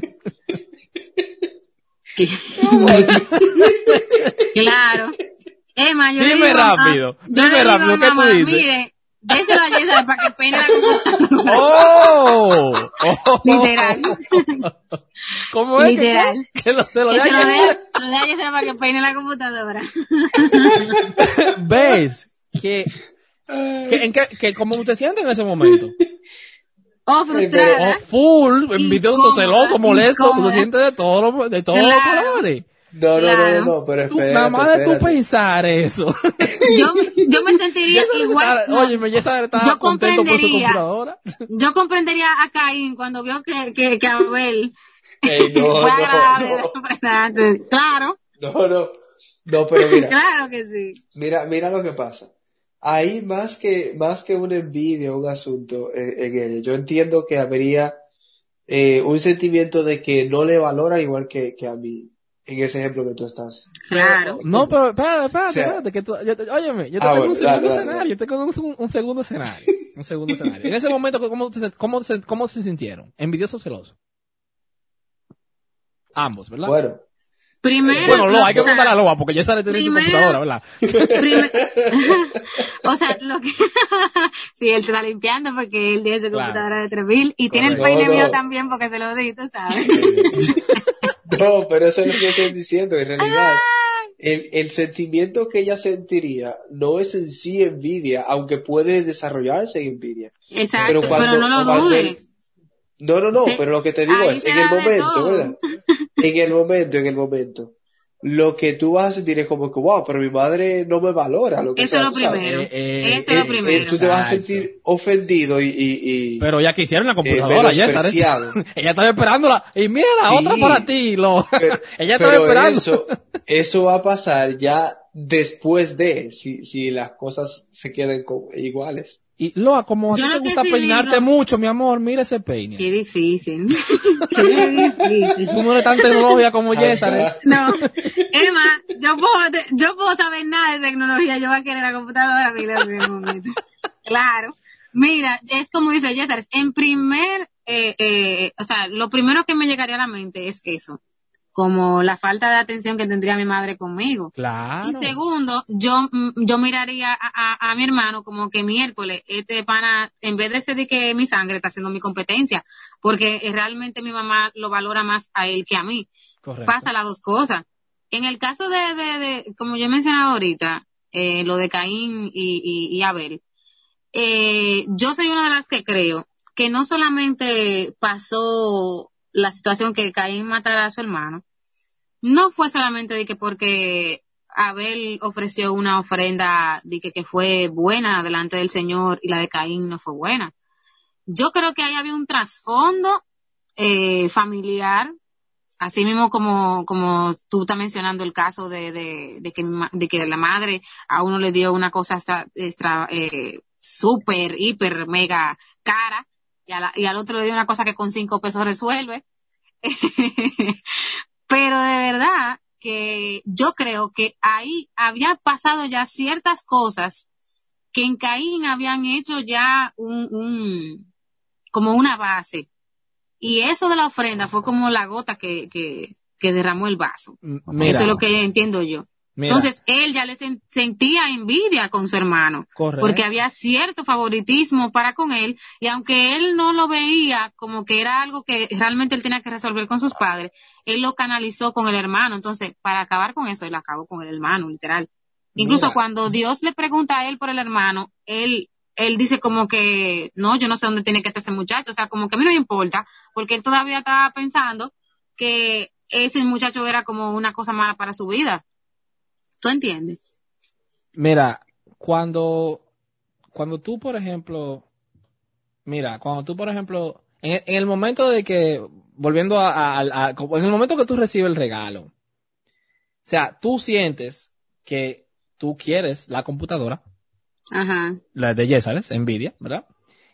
Qué- claro. Emma, yo le Dime digo a- rápido, yo dime le digo rápido, a ¿qué tú dices? Mire, déselo a Yesara para que peine la computadora. ¡Oh! oh Literal. ¿Cómo es Literal. que, que lo, se lo Que de se lo dé, se a Yesara para que peine la computadora. ¿Ves? Que, que, en que, que como te sientes en ese momento. Oh, Oh, frustrada. full, envidioso, celoso, molesto, tú incómoda. te sientes de todo, lo- de todo los colores. No, no, no, Claro. no, no, pero espérate, nada más de tú pensar eso. Yo, yo me sentiría igual. estar- no, Oye, me ya sabes, estaba Yo contento por su comprendería. computadora. yo comprendería a Caín cuando vio que, que, que Abel Ey, no, fue agradable. no, Claro, no, no, no, pero mira, claro que sí. mira, mira lo que pasa. Ahí más que, más que una envidia, un asunto en, en ello, yo entiendo que habría eh, un sentimiento de que no le valora igual que, que a mí, en ese ejemplo que tú estás. Claro. No, pero espérate, espérate, espérate, que tú, yo te- óyeme, yo te Ah, tengo un segundo dale, dale, escenario, yo tengo un, un segundo escenario, un segundo escenario. En ese momento, ¿cómo, se- cómo, se, ¿cómo se sintieron? ¿Envidioso o celoso? Ambos, ¿verdad? Bueno, Primero. Bueno, Loa, hay que preguntarle a Loa, porque ya sale tener su computadora, ¿verdad? o sea, lo que. sí, él se está limpiando porque él tiene su Claro. computadora de 3000 y tiene el peine No, mío también porque se lo di, sabes. No, pero eso es lo que estoy diciendo, en realidad. El, el sentimiento que ella sentiría no es en sí envidia, aunque puede desarrollarse en envidia. Exacto, Pero pero, cuando- no lo cuando dude. él- No, no, no, pero lo que te digo Ahí es, en el momento. ¿verdad? En el momento, en el momento. Lo que tú vas a sentir es como que, wow, pero mi madre no me valora. Lo que Eso es lo primero. Eh, eh, Eso es lo Eh, primero. eh, tú te vas a sentir ofendido y, y, y- Pero ya que hicieron la computadora, ya. Ella estaba esperándola. Y mira, Sí. otra para ti, lo. pero, Ella estaba pero esperando. eso, eso va a pasar ya después de, si, si las cosas se quedan iguales. Y Loa, como a ti te gusta sí peinarte digo- mucho, mi amor, mira ese peine. Qué difícil. Qué difícil. Tú no eres tan tecnológica como Ajá. Yésares. No, Emma, yo puedo, yo puedo saber nada de tecnología, yo voy a querer la computadora, mira, en momento. Claro. Mira, es como dice César, en primer, eh, eh, o sea, lo primero que me llegaría a la mente es eso, como la falta de atención que tendría mi madre conmigo. Claro. Y segundo, yo, mm, yo miraría a, a, a mi hermano como que miércoles, este pana, en vez de ser de que mi sangre está haciendo mi competencia, porque realmente mi mamá lo valora más a él que a mí Correcto. pasa las dos cosas. En el caso de, de, de como yo mencionaba ahorita, eh, lo de Caín y, y, y Abel, eh, yo soy una de las que creo que no solamente pasó la situación que Caín matara a su hermano, no fue solamente de que porque Abel ofreció una ofrenda de que, que fue buena delante del Señor y la de Caín no fue buena. Yo creo que ahí había un trasfondo eh, familiar, así mismo como, como tú estás mencionando el caso de, de, de, que, de que la madre a uno le dio una cosa extra, extra eh, súper, hiper, mega cara y, a la- y al otro le dio una cosa que con cinco pesos resuelve. Pero de verdad que yo creo que ahí había pasado ya ciertas cosas que en Caín habían hecho ya un, un como una base. Y eso de la ofrenda fue como la gota que, que, que derramó el vaso. M- Mira, eso es lo que entiendo yo. Mira, Entonces él ya le sen- sentía envidia con su hermano correcto. porque había cierto favoritismo para con él y aunque él no lo veía como que era algo que realmente él tenía que resolver con sus padres, él lo canalizó con el hermano. Entonces, para acabar con eso, él acabó con el hermano, literal. Incluso Mira. cuando Dios le pregunta a él por el hermano, él él dice como que no, yo no sé dónde tiene que estar ese muchacho, o sea, como que a mí no me importa, porque él todavía estaba pensando que ese muchacho era como una cosa mala para su vida. ¿Tú entiendes? Mira, cuando, cuando tú, por ejemplo, mira, cuando tú, por ejemplo, en, el- en el momento de que, volviendo a, en el momento que tú recibes el regalo, o sea, tú sientes que tú quieres la computadora, Ajá. la de Yesares, Nvidia, ¿verdad?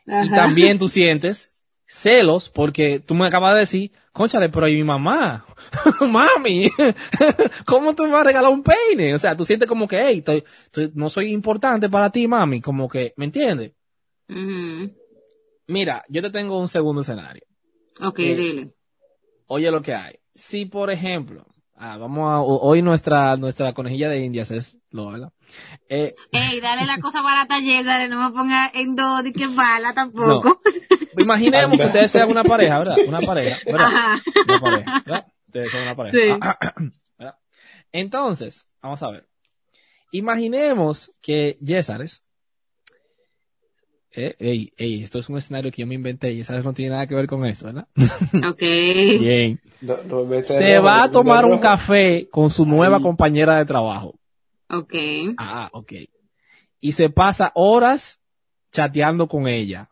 Y también tú sientes celos porque tú me acabas de decir, conchale, pero ¿y mi mamá? Mami, ¿cómo tú me vas a regalar un peine? O sea, tú sientes como que, hey, estoy- estoy- no soy importante para ti, mami, como que, ¿me entiendes? Mira, yo te tengo un segundo escenario. Ok, Eh, dile. Oye lo que hay. Si, por ejemplo, ah, vamos a, hoy nuestra, nuestra conejilla de indias es lo, ¿verdad? Eh, Ey, dale la cosa barata a Yesare, no me ponga en dos y que bala tampoco. imaginemos que ustedes sean una pareja, ¿verdad? Una pareja, ¿verdad? Ajá. Una pareja, ¿verdad? Ustedes son una pareja. Sí. ¿verdad? Entonces, vamos a ver. Imaginemos que Yesares, eh, ey, ey, esto es un escenario que yo me inventé, Yesares no tiene nada que ver con esto, ¿verdad? Ok. Bien. No, no me metas Se rojo, va a tomar un café con su nueva compañera de trabajo. Ok. Ah, ok. Y se pasa horas chateando con ella.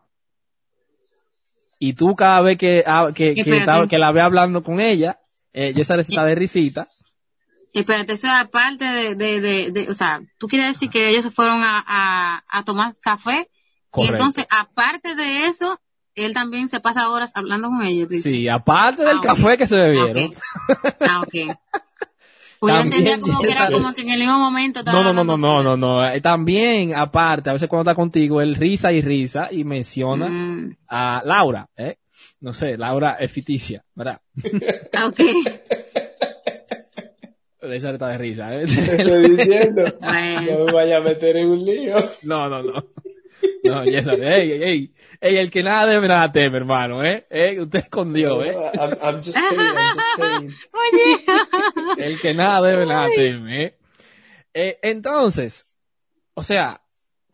Y tú cada vez que, ah, que, que, Espérate. está- que la ve hablando con ella, eh, Yesares está de risita. Espérate, eso es aparte de, de, de, de- o sea, tú quieres decir que ellos se fueron a, a, a tomar café y Correcto. entonces, aparte de eso, él también se pasa horas hablando con ellos. tú. Sí, aparte del Ah, café que se bebieron. Ah, ok. Pues yo También entendía como que era como que en el mismo momento estaba No, no, no, no, no, no, no. Eh, También, aparte, a veces cuando está contigo, él risa y risa y menciona Mm, a Laura, ¿eh? No sé, Laura es ficticia, ¿verdad? ah, ok. Esa está de risa, ¿eh? Te estoy diciendo. Bueno. No me vaya a meter en un lío. No, no, no. No, ya sabes, ey, ey, ey, ey, el que nada debe, nada teme, hermano, ¿eh? ¿Eh? Usted escondió, ¿eh? I'm, I'm just saying, I'm just saying. Oye. El que nada debe, nada teme, ¿eh? Eh, entonces, o sea,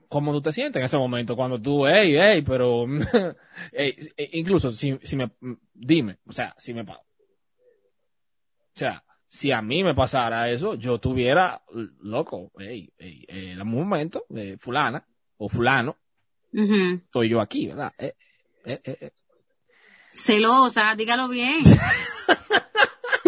¿cómo tú te sientes en ese momento cuando tú, ey, ey, pero, ey, eh, incluso si, si me, dime, o sea, si me, o sea, si a mí me pasara eso, yo tuviera, loco, ey, ey, eh, dame un momento, eh, fulana, o fulano, Ujú. estoy yo aquí, ¿verdad? Eh, eh, eh, eh. Celosa, dígalo bien.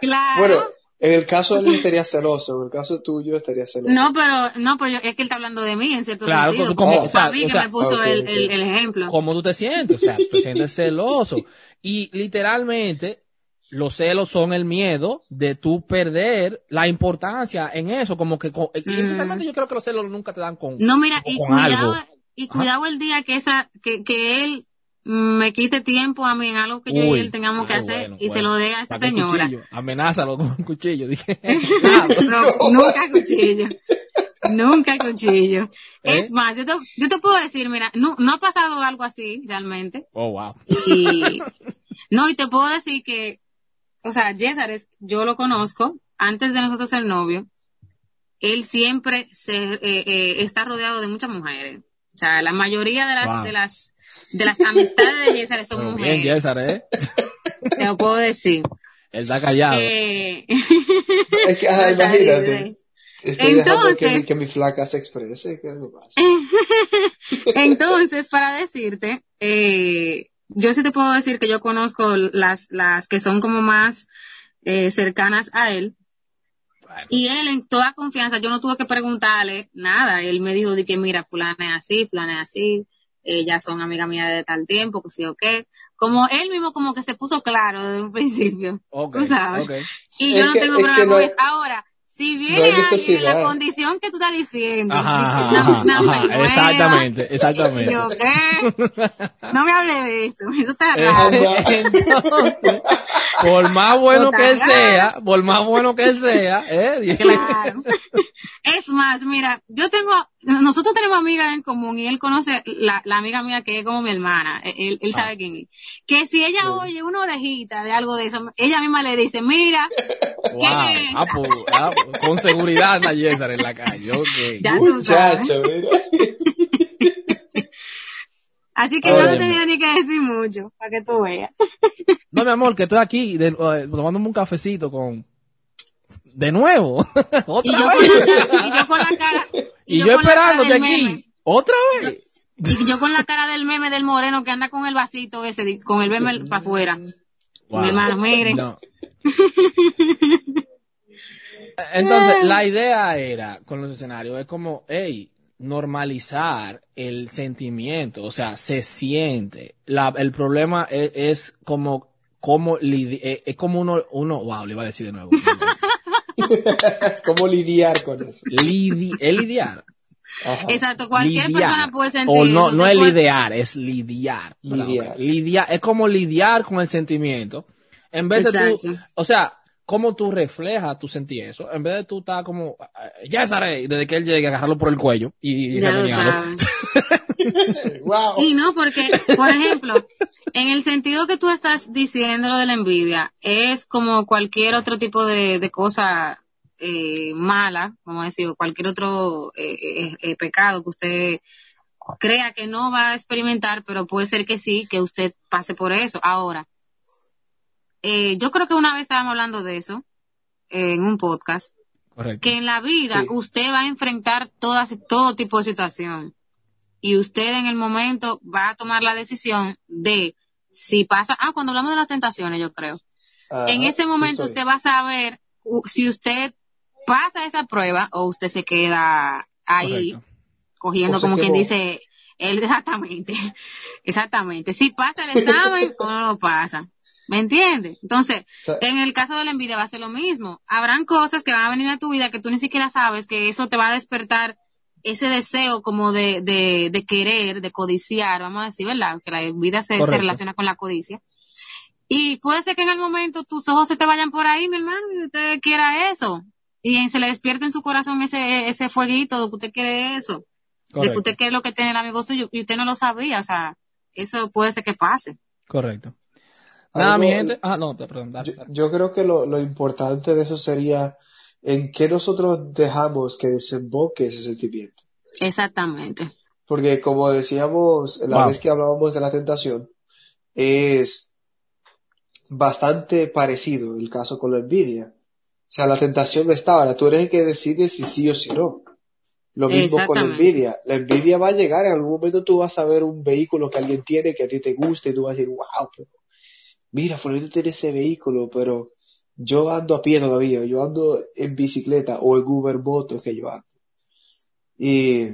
claro. Bueno, en el caso de él estaría celoso, en el caso tuyo estaría celoso. No, pero, no, pero yo- es que él está hablando de mí en cierto Claro, sentido. como- porque o sea, mí o que sea- me puso el, el ejemplo. ¿Cómo tú te sientes? O sea, te sientes celoso. Y literalmente, los celos son el miedo de tú perder la importancia en eso. Como que, con- y Mm. especialmente yo creo que los celos nunca te dan con. No, mira, y cuidado, y cuidado el día que esa, que, que él me quite tiempo a mí en algo que yo y él tengamos que hacer bueno, y se lo dé a esa señora. cuchillo, amenázalo con un cuchillo. Dije, No, nunca cuchillo. Nunca cuchillo. ¿Eh? Es más, yo te, yo te puedo decir, mira, no, no ha pasado algo así realmente. oh, wow. Y, no, y te puedo decir que, o sea, Césares, yo lo conozco, antes de nosotros ser novio, él siempre se, eh, eh, está rodeado de muchas mujeres. O sea, la mayoría de las, Wow. de las, de las amistades de César son Pero bien, mujeres. César, ¿eh? Te lo puedo decir. Él está callado. Eh, Es que, ajá, imagínate. bien. Estoy dejando que, Entonces- mi- que mi flaca se exprese. Entonces, para decirte, eh, yo sí te puedo decir que yo conozco las, las que son como más eh, cercanas a él. Y él en toda confianza, yo no tuve que preguntarle nada. Él me dijo de que mira, fulana es así, fulana es así, ellas son amigas mías de tal tiempo, que sí o qué. Como él mismo como que se puso claro desde un principio. Ok, tú sabes. Y Es yo no que- tengo problema no con eso. Ahora, si viene no alguien en la condición que tú estás diciendo, Ajá, ajá, una ajá, exactamente, exactamente. yo, ¿qué? No me hable de eso, eso está Eh, raro. entonces, por más bueno que él sea, por más bueno que él sea, eh, Claro. Es más, mira, yo tengo, nosotros tenemos amigas en común y él conoce la, la amiga mía que es como mi hermana, él, él sabe quién es. Que si ella oye una orejita de algo de eso, ella misma le dice, mira, wow, ¿quién es? ah, pues, ah, pues, con seguridad anda César en la calle, ok. Ya tú sabes. Muchacho, mira. Así que yo no tenía ni que decir mucho, para que tú veas. No, mi amor, que estoy aquí de, eh, tomándome un cafecito con, de nuevo, Y otra yo con vez. la cara, y yo con la cara, Y yo cara esperándote aquí, meme. otra vez. Y yo con la cara del meme del moreno que anda con el vasito ese, con el meme para afuera. Mi hermano. No. Entonces, la idea era, con los escenarios, es como, hey, normalizar el sentimiento, o sea, se siente. La, el problema es, es como, como, eh, es como uno, uno, wow, le iba a decir de nuevo. ¿Cómo lidiar con eso? Lidi, es lidiar. Ajá. Exacto, cualquier Lidiar. persona puede sentir O no, eso, no es lidiar, es lidiar. Lidiar. Lidiar, es como lidiar con el sentimiento. En vez de tú, o sea, cómo tú reflejas tu sentir eso, en vez de tú estar como, eh, ya sabes, desde que él llegue, agarrarlo por el cuello y, Ya lo sabes. Wow. Y no, porque, por ejemplo, en el sentido que tú estás diciendo lo de la envidia, es como cualquier otro tipo de, de cosa eh, mala, vamos a decir, o cualquier otro eh, eh, eh, pecado que usted crea que no va a experimentar, pero puede ser que sí, que usted pase por eso. Ahora, eh, yo creo que una vez estábamos hablando de eso eh, en un podcast, Correcto. que en la vida Sí. usted va a enfrentar todas, todo tipo de situación y usted en el momento va a tomar la decisión de si pasa, ah, cuando hablamos de las tentaciones, yo creo. En ese momento usted va a saber si usted pasa esa prueba o usted se queda ahí Correcto. cogiendo O como quien dice, él exactamente, exactamente, si pasa el examen o no lo pasa. ¿Me entiendes? Entonces, O sea, en el caso de la envidia va a ser lo mismo. Habrán cosas que van a venir a tu vida que tú ni siquiera sabes que eso te va a despertar ese deseo como de, de, de querer, de codiciar, vamos a decir, ¿verdad? Que la vida se, relaciona con la codicia. Y puede ser que en el momento tus ojos se te vayan por ahí, mi hermano, y usted quiera eso. Y se le despierta en su corazón ese, ese fueguito de que usted quiere eso. De que usted quiere lo que tiene el amigo suyo y usted no lo sabía. O sea, eso puede ser que pase. Correcto. Nada, algo- mi gente. Ah, no, te perdón, dale, Yo, dale. yo creo que lo, lo importante de eso sería en qué nosotros dejamos que desemboque ese sentimiento. Exactamente. Porque como decíamos la Wow. vez que hablábamos de la tentación, es bastante parecido el caso con la envidia. O sea, la tentación está ahora, tú eres el que decide si sí o si no. Lo mismo con la envidia. La envidia va a llegar, en algún momento tú vas a ver un vehículo que alguien tiene que a ti te guste y tú vas a decir, wow, pero mira, fulanito tiene ese vehículo, pero yo ando a pie todavía, yo ando en bicicleta o en Uber Moto que yo ando. Y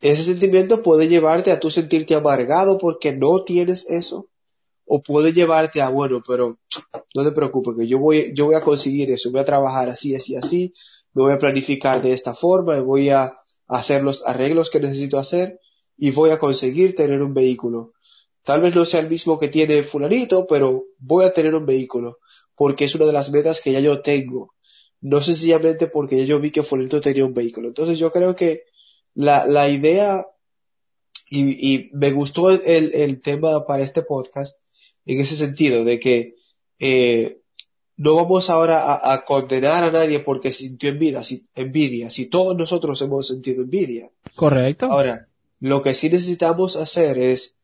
ese sentimiento puede llevarte a tú sentirte amargado porque no tienes eso, o puede llevarte a, bueno, pero no te preocupes, que yo voy, yo voy a conseguir eso, voy a trabajar así, así, así, me voy a planificar de esta forma, voy a hacer los arreglos que necesito hacer y voy a conseguir tener un vehículo. Tal vez no sea el mismo que tiene fulanito, pero voy a tener un vehículo porque es una de las metas que ya yo tengo. No sencillamente porque ya yo vi que fulanito tenía un vehículo. Entonces yo creo que la, la idea y, y me gustó el, el, tema para este podcast en ese sentido de que eh, no vamos ahora a, a condenar a nadie porque sintió envidia si, envidia, si todos nosotros hemos sentido envidia. Correcto. Ahora, Lo que sí necesitamos hacer es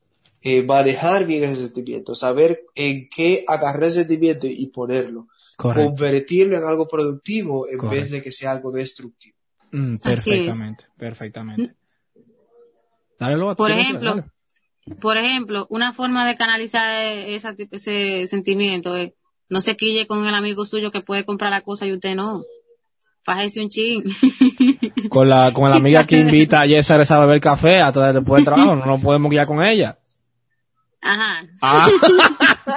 eh, manejar bien ese sentimiento, saber en qué agarrar ese sentimiento y ponerlo, Correcto. convertirlo en algo productivo en Correcto. vez de que sea algo destructivo. Mm, perfectamente, perfectamente. Dale, Loa, Por ¿tienes- ejemplo, dale. Por ejemplo, una forma de canalizar esa, ese sentimiento es no se quille con el amigo suyo que puede comprar la cosa y usted no. Fájese un chin. Con la, con la amiga que invita a Yesar a beber café hasta después del trabajo, no nos podemos guiar con ella. Ajá. Ah,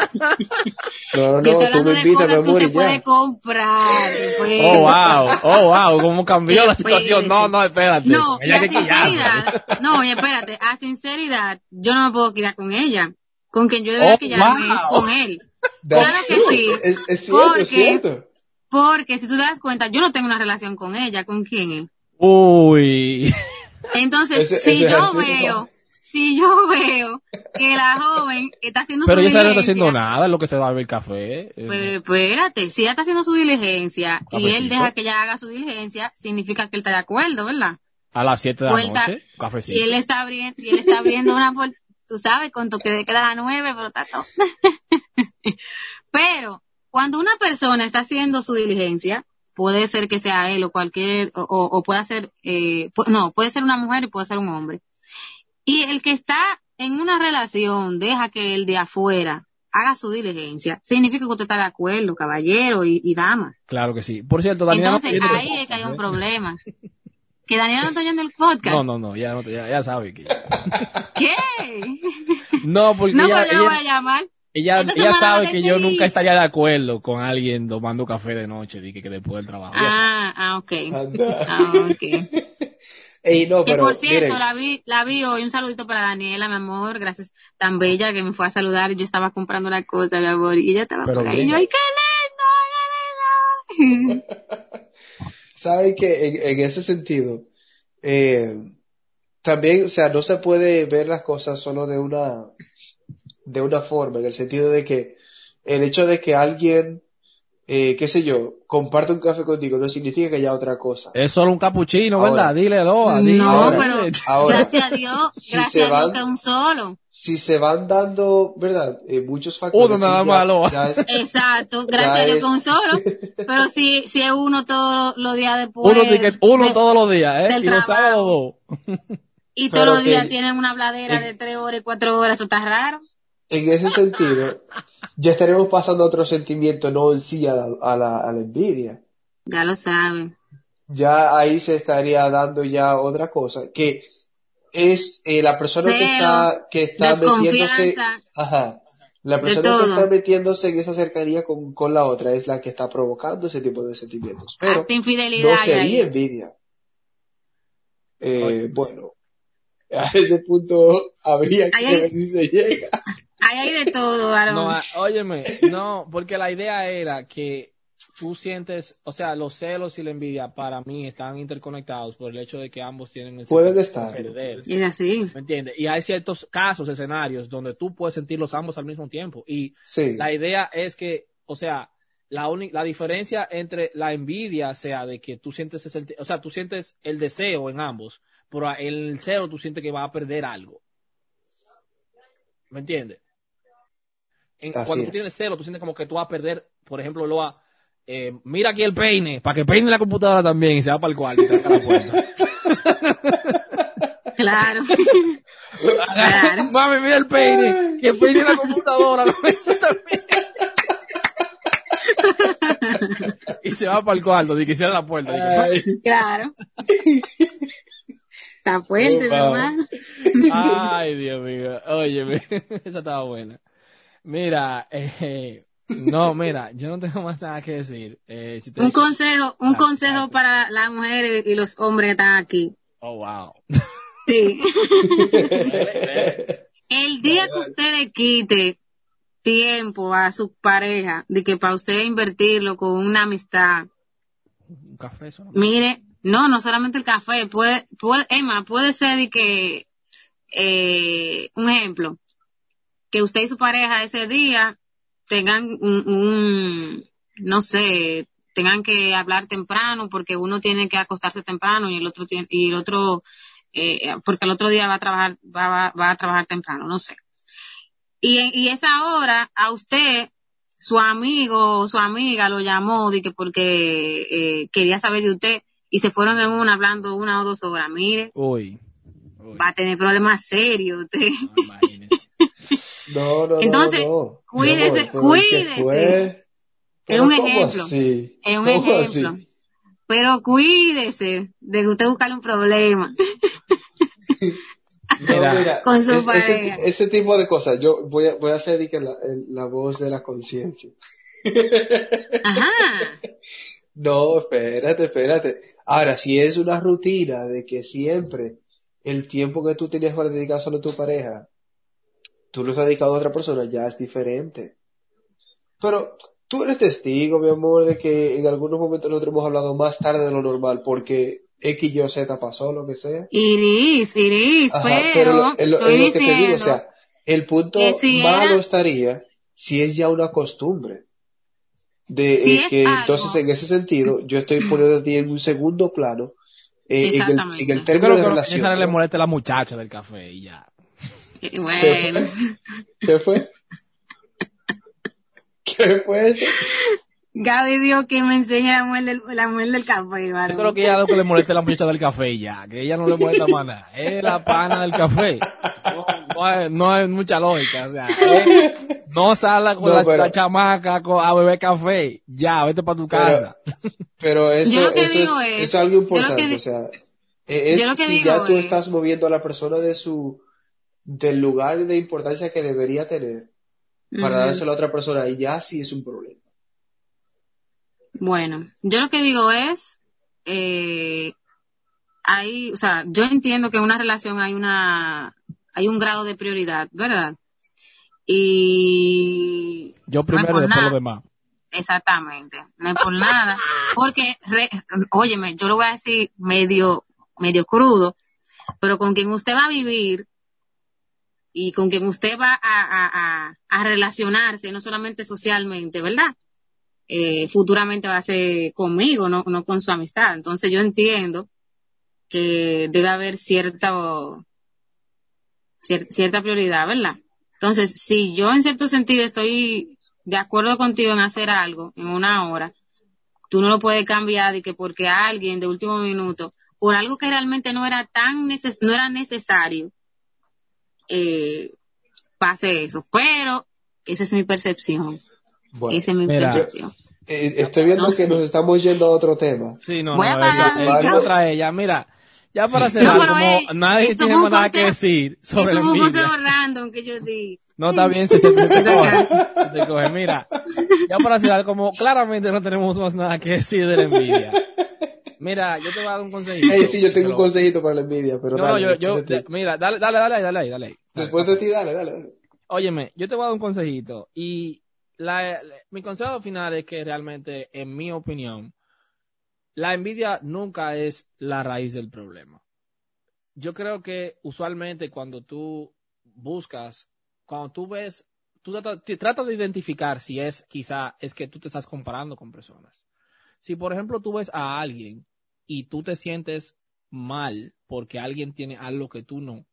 No, no, Yo estoy no, tú me de invitas, mi cosas que amor, y usted puede comprar. pues. oh wow, oh wow, cómo cambió la situación. No, no, espérate. No, y Ella a que quillarse. sinceridad, no, espérate, a sinceridad, yo no me puedo quedar con ella. Con quien yo debería Oh, quillarme wow. es con él. That's Claro que true. sí. Es, es cierto, Porque- es cierto. Porque si tú te das cuenta, yo no tengo una relación con ella, ¿con quién es? Uy. Entonces, Ese- si ese es yo veo, si yo veo que la joven está haciendo Pero su ella no está haciendo nada, lo que se va a beber café. Eh, pero espérate, si ella está haciendo su diligencia y él Cafecito. deja que ella haga su diligencia, significa que él está de acuerdo, ¿verdad? A las 7 de la noche, cafecito. Y él está abriendo, y él está abriendo una puerta, tú sabes, con toque de queda a las nueve, pero está todo. pero, cuando una persona está haciendo su diligencia, puede ser que sea él o cualquier, o, o- puede ser, eh, no, puede ser una mujer y puede ser un hombre. Y el que está en una relación deja que el de afuera haga su diligencia, significa que usted está de acuerdo, caballero y, y dama. Claro que sí. Por cierto, Daniela. Entonces, no- ahí es que hay un problema. Que Daniela no está oyendo el podcast. No, no, no, ya, no, ya, ya sabe que. ¿Qué? No, porque No, ella, pues yo voy a llamar. ella, ella sabe que yo nunca estaría de acuerdo con alguien tomando café de noche, de que, que después del trabajo. Ah, ah, ok. Anda. Ah, ok. Ey, no, Que pero por cierto, miren, la vi, la vi hoy. Un saludito para Daniela, mi amor. Gracias. Tan bella que me fue a saludar. y Yo estaba comprando la cosa, mi amor. Y ella estaba Pero por ahí. yo, ¡ay, qué lindo! ¡Qué lindo! saben que en, en ese sentido, eh, también, o sea, no se puede ver las cosas solo de una, de una forma, en el sentido de que el hecho de que alguien, eh, qué sé yo, comparte un café contigo no significa que haya otra cosa. Es solo un capuchino, ¿verdad? Dile, Loa, dile. No, Ahora, pero ahora, gracias a Dios, gracias a Dios van- que es un solo. si se van dando, ¿verdad? Eh, muchos factores. Uno nada más, Loa. ya es- Exacto, gracias a Dios es- que un solo. Pero si, si es uno todos los días después. Uno, ticket- uno de- todos los días, ¿eh? del Y los trabajo. sábados dos. Y todos Pero los días que- tienen una bladera de tres horas y cuatro horas, eso está raro. En ese sentido, ya estaremos pasando a otro sentimiento, no en sí a la, a la, a la envidia. Ya lo saben. Ya ahí se estaría dando ya otra cosa, que es eh, la persona que está, que está metiéndose, ajá, la persona que está metiéndose en esa cercanía con, con la otra es la que está provocando ese tipo de sentimientos. Pero Hasta infidelidad. no ahí. sería envidia. Eh, bueno, a ese punto habría que ver si se llega. Ahí hay de todo, varón. No, ah, óyeme, no, porque la idea era que tú sientes, o sea, los celos y la envidia para mí están interconectados por el hecho de que ambos tienen el Pueden estar. perder. Y es así. ¿Me entiendes? Y hay ciertos casos, escenarios, donde tú puedes sentirlos ambos al mismo tiempo. Y Sí. la idea es que, o sea, la, la diferencia entre la envidia sea de que tú sientes ese, o sea, tú sientes el deseo en ambos, pero en el celo tú sientes que va a perder algo. ¿Me entiendes? En- cuando tú es. tienes celo, tú sientes como que tú vas a perder, por ejemplo, Loa, eh, mira aquí el peine, para que peine la computadora también y se va para el cuarto y tranca la puerta. Claro. Claro. Mami, mira el peine, que peine la computadora, mesa también. y se va para el cuarto, y que cierra la puerta. Claro. Está fuerte, Oh, wow. mamá. Ay, Dios mío. Óyeme, esa estaba buena. Mira, eh, no, mira, yo no tengo más nada que decir. Eh, si te- Un consejo, un Ah, consejo ah, para las mujeres y los hombres que están aquí. Oh, wow. Sí. El día que usted le quite tiempo a su pareja, de que para usted invertirlo con una amistad, Un café, mire, no, no solamente el café, puede, puede, Emma, puede ser de que, eh, un ejemplo, que usted y su pareja ese día tengan un, un, no sé, tengan que hablar temprano porque uno tiene que acostarse temprano y el otro tiene, y el otro eh, porque el otro día va a trabajar, va, va, va a trabajar temprano, no sé. Y, y esa hora, a usted, su amigo o su amiga lo llamó de que porque eh, quería saber de usted y se fueron en una hablando una o dos horas. Mire. Uy. va a tener problemas serios usted. Imagínese. No, no, Entonces, no, no. cuídese, Mi amor, pero ¿y qué cuídese. fue? Es ¿Pero un ejemplo. así? Es un ¿Cómo ejemplo. así? Pero cuídese de que usted buscarle un problema. No, Mira, mira, con su es- ese, pareja. ese tipo de cosas, yo voy a, voy a hacer la, la voz de la conciencia. Ajá. No, espérate, espérate. Ahora, si es una rutina de que siempre el tiempo que tú tenías para dedicar solo a tu pareja, tú lo has dedicado a otra persona, ya es diferente. Pero tú eres testigo, mi amor, de que en algunos momentos nosotros hemos hablado más tarde de lo normal porque X, Y, Z pasó, lo que sea. Iris, Iris, Ajá, pero, lo- es lo, estoy es lo que te digo, diciendo o sea, el punto que si malo era- estaría si es ya una costumbre. De Si eh, que algo- entonces en ese sentido yo estoy poniendo a ti en un segundo plano eh, en, el, en el Yo término creo de que lo que relación. a la muchacha del café y ya. Eh, bueno, ¿Qué fue? ¿Qué fue eso? Gaby dijo que me enseña la mujer del, la mujer del café, Yo creo que ya lo que le molesta a la muchacha del café ya, que ella no le molesta más nada. Es la pana del café. No, no hay, no hay mucha lógica. O sea, es- no salga con No, la, pero- la chamaca a beber café. Ya, vete para tu casa. Pero eso, Yo lo que eso digo es, es- es algo yo lo que importante, o sea, eh, es yo lo que si digo ya tú es- estás moviendo a la persona de su, del lugar de importancia que debería tener para Ujú. dárselo a otra persona y ya sí es un problema. Bueno, yo lo que digo es, eh, hay, o sea, yo entiendo que en una relación hay una, hay un grado de prioridad, ¿verdad? Y Yo no primero por y después nada. lo demás. Exactamente, no es por nada, porque, re- óyeme, yo lo voy a decir medio, medio crudo, pero con quien usted va a vivir y con quien usted va a, a, a, relacionarse, no solamente socialmente, ¿verdad? Eh, futuramente va a ser conmigo, no, no con su amistad. Entonces yo entiendo que debe haber cierta, cier- cierta prioridad, ¿verdad? Entonces, si yo en cierto sentido estoy de acuerdo contigo en hacer algo en una hora, tú no lo puedes cambiar de que porque alguien de último minuto, por algo que realmente no era tan neces no era necesario, eh, pase eso. Pero esa es mi percepción. Bueno, esa es mi Mira. percepción. eh, estoy viendo No que sé. nos estamos yendo a otro tema. Sí, no, Voy a no, apagar esa, otra ella. Mira, ya para cerrar, pero, como eh, nadie tiene nada que consejo- decir sobre es un envidia. consejo random que yo di. No, está bien, se, se, se te coge. te coge. Mira, ya para cerrar, como claramente no tenemos más nada que decir de la envidia. Mira, yo te voy a dar un consejito. Ey, sí, yo tengo Pero- un consejito para la envidia, pero No, yo, yo, mira, dale, dale, dale, dale, dale. Después de ti, dale, dale, dale. Óyeme, yo te voy a dar un consejito. Y la, la- mi consejo final es que realmente, en mi opinión, la envidia nunca es la raíz del problema. Yo creo que usualmente cuando tú buscas, cuando tú ves, tú trata- tratas de identificar si es quizá es que tú te estás comparando con personas. Si por ejemplo tú ves a alguien y tú te sientes mal porque alguien tiene algo que tú no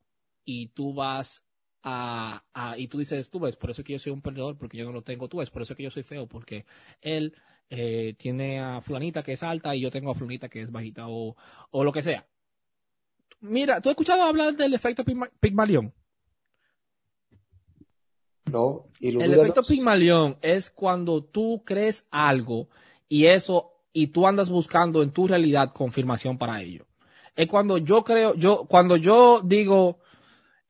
y tú vas a, a- y tú dices, tú ves, por eso es que yo soy un perdedor porque yo no lo tengo, tú ves, por eso es que yo soy feo porque él eh, tiene a fulanita que es alta y yo tengo a fulanita que es bajita o, o lo que sea. Mira, ¿tú has escuchado hablar del efecto Pigma- Pigmalión? No, El efecto Pigmalión es cuando tú crees algo y eso, y tú andas buscando en tu realidad confirmación para ello. Es cuando yo creo, yo, cuando yo digo,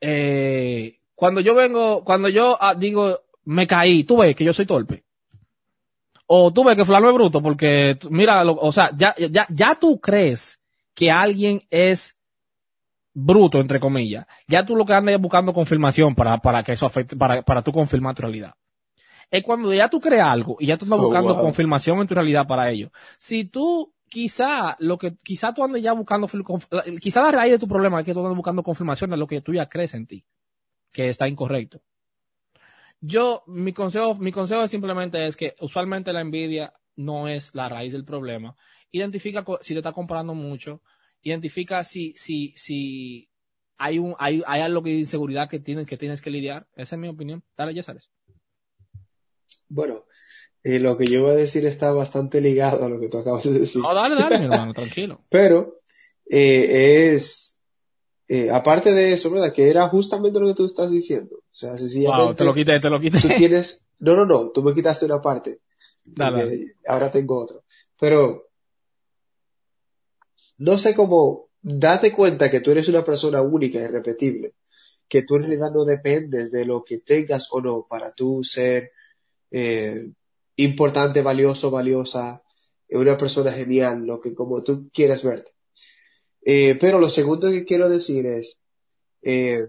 eh, cuando yo vengo, cuando yo ah, digo, me caí, tú ves que yo soy torpe. O tú ves que fulano es bruto porque, mira, lo- o sea, ya, ya, ya tú crees que alguien es bruto, entre comillas. Ya tú lo que andas buscando confirmación para, para que eso afecte, para, para tú confirmar tu realidad. Es cuando ya tú creas algo y ya tú andas Oh, buscando wow. confirmación en tu realidad para ello. Si tú, quizá, lo que, quizá tú andes ya buscando, quizá la raíz de tu problema es que tú andas buscando confirmación de lo que tú ya crees en ti, que está incorrecto. Yo, mi consejo, mi consejo simplemente es que usualmente la envidia no es la raíz del problema. Identifica si te está comparando mucho identifica si, si, si hay un, hay, hay algo de inseguridad que tienes, que tienes que lidiar. Esa es mi opinión. Dale, ya sabes. Bueno, eh, lo que yo voy a decir está bastante ligado a lo que tú acabas de decir. No, dale, dale, mi hermano, tranquilo. Pero eh, es, eh, aparte de eso, ¿verdad? Que era justamente lo que tú estás diciendo. O sea, sencillamente Wow, te lo quité, te lo quité. tú tienes, no, no, no, tú me quitaste una parte. Dale, Ahora tengo otro. Pero, no sé cómo, date cuenta que tú eres una persona única y irrepetible. Que tú en realidad no dependes de lo que tengas o no para tú ser, eh, importante, valioso, valiosa, una persona genial, lo que como tú quieres verte. Eh, pero lo segundo que quiero decir es, eh,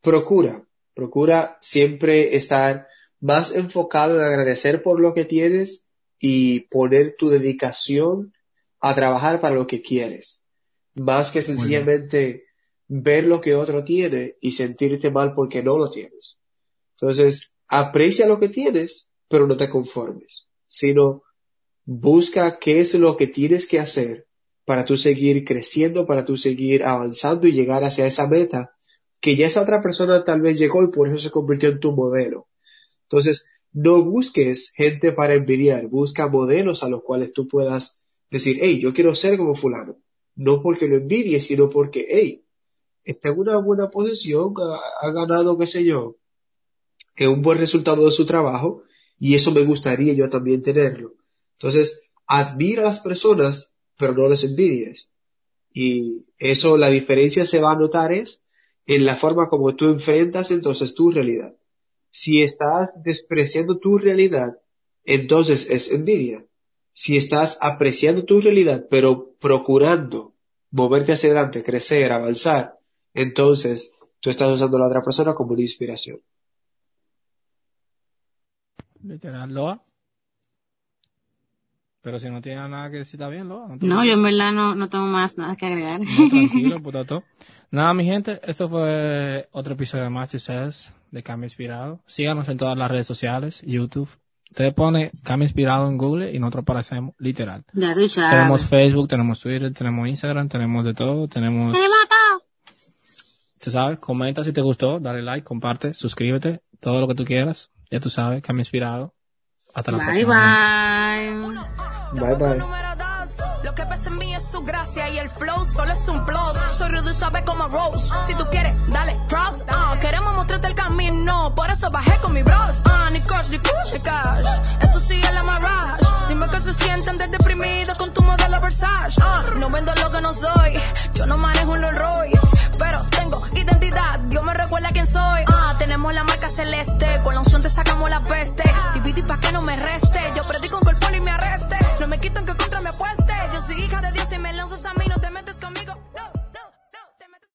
procura, procura siempre estar más enfocado en agradecer por lo que tienes y poner tu dedicación a trabajar para lo que quieres, más que sencillamente ver lo que otro tiene y sentirte mal porque no lo tienes. Entonces, aprecia lo que tienes, pero no te conformes, sino busca qué es lo que tienes que hacer para tú seguir creciendo, para tú seguir avanzando y llegar hacia esa meta que ya esa otra persona tal vez llegó y por eso se convirtió en tu modelo. Entonces, no busques gente para envidiar, busca modelos a los cuales tú puedas decir, hey, yo quiero ser como fulano. No porque lo envidies, sino porque, hey, está en una buena posición, ha, ha ganado, qué sé yo, que un buen resultado de su trabajo y eso me gustaría yo también tenerlo. Entonces, admira a las personas, pero no les envidies. Y eso, la diferencia se va a notar es en la forma como tú enfrentas entonces tu realidad. Si estás despreciando tu realidad, entonces es envidia. Si estás apreciando tu realidad, pero procurando moverte hacia adelante, crecer, avanzar, entonces tú estás usando a la otra persona como inspiración. Literal, Loa. Pero si no tiene nada que decir, está bien, Loa. te No, yo en verdad no, no tengo más nada que agregar. No, tranquilo, puta todo. Nada, mi gente, esto fue otro episodio más de ustedes de Cambio Inspirado. Síganos en todas las redes sociales, YouTube. Usted pone Cambio Inspirado en Google y nosotros aparecemos, literal. Ya tú sabes. Tenemos Facebook, tenemos Twitter, tenemos Instagram, tenemos de todo, tenemos... Tú sabes, comenta si te gustó, dale like, comparte, suscríbete, todo lo que tú quieras. Ya tú sabes, Cambio Inspirado. Hasta la Bye próxima. bye. Bye, bye. Número dos. Lo que pasa en mí es su gracia y el flow solo es un plus. Soy rudo y suave como Rose. Si tú quieres, dale props. Ah, queremos mostrarte el camino, por eso bajé con mi bros. Ah, ni coach, ni coach, ni cash. Esto sí es la mirage. Dime que se siente andar con tu modelo Versace. Ah, no vendo lo que no soy. Yo no manejo un Rolls. Pero tengo identidad, Dios me recuerda quién soy. Ah, tenemos la marca celeste, con la unción te sacamos la peste. Dividi pa' que no me reste. Yo predico un yo soy hija de Dios y me lanzas a mí, no te metes conmigo.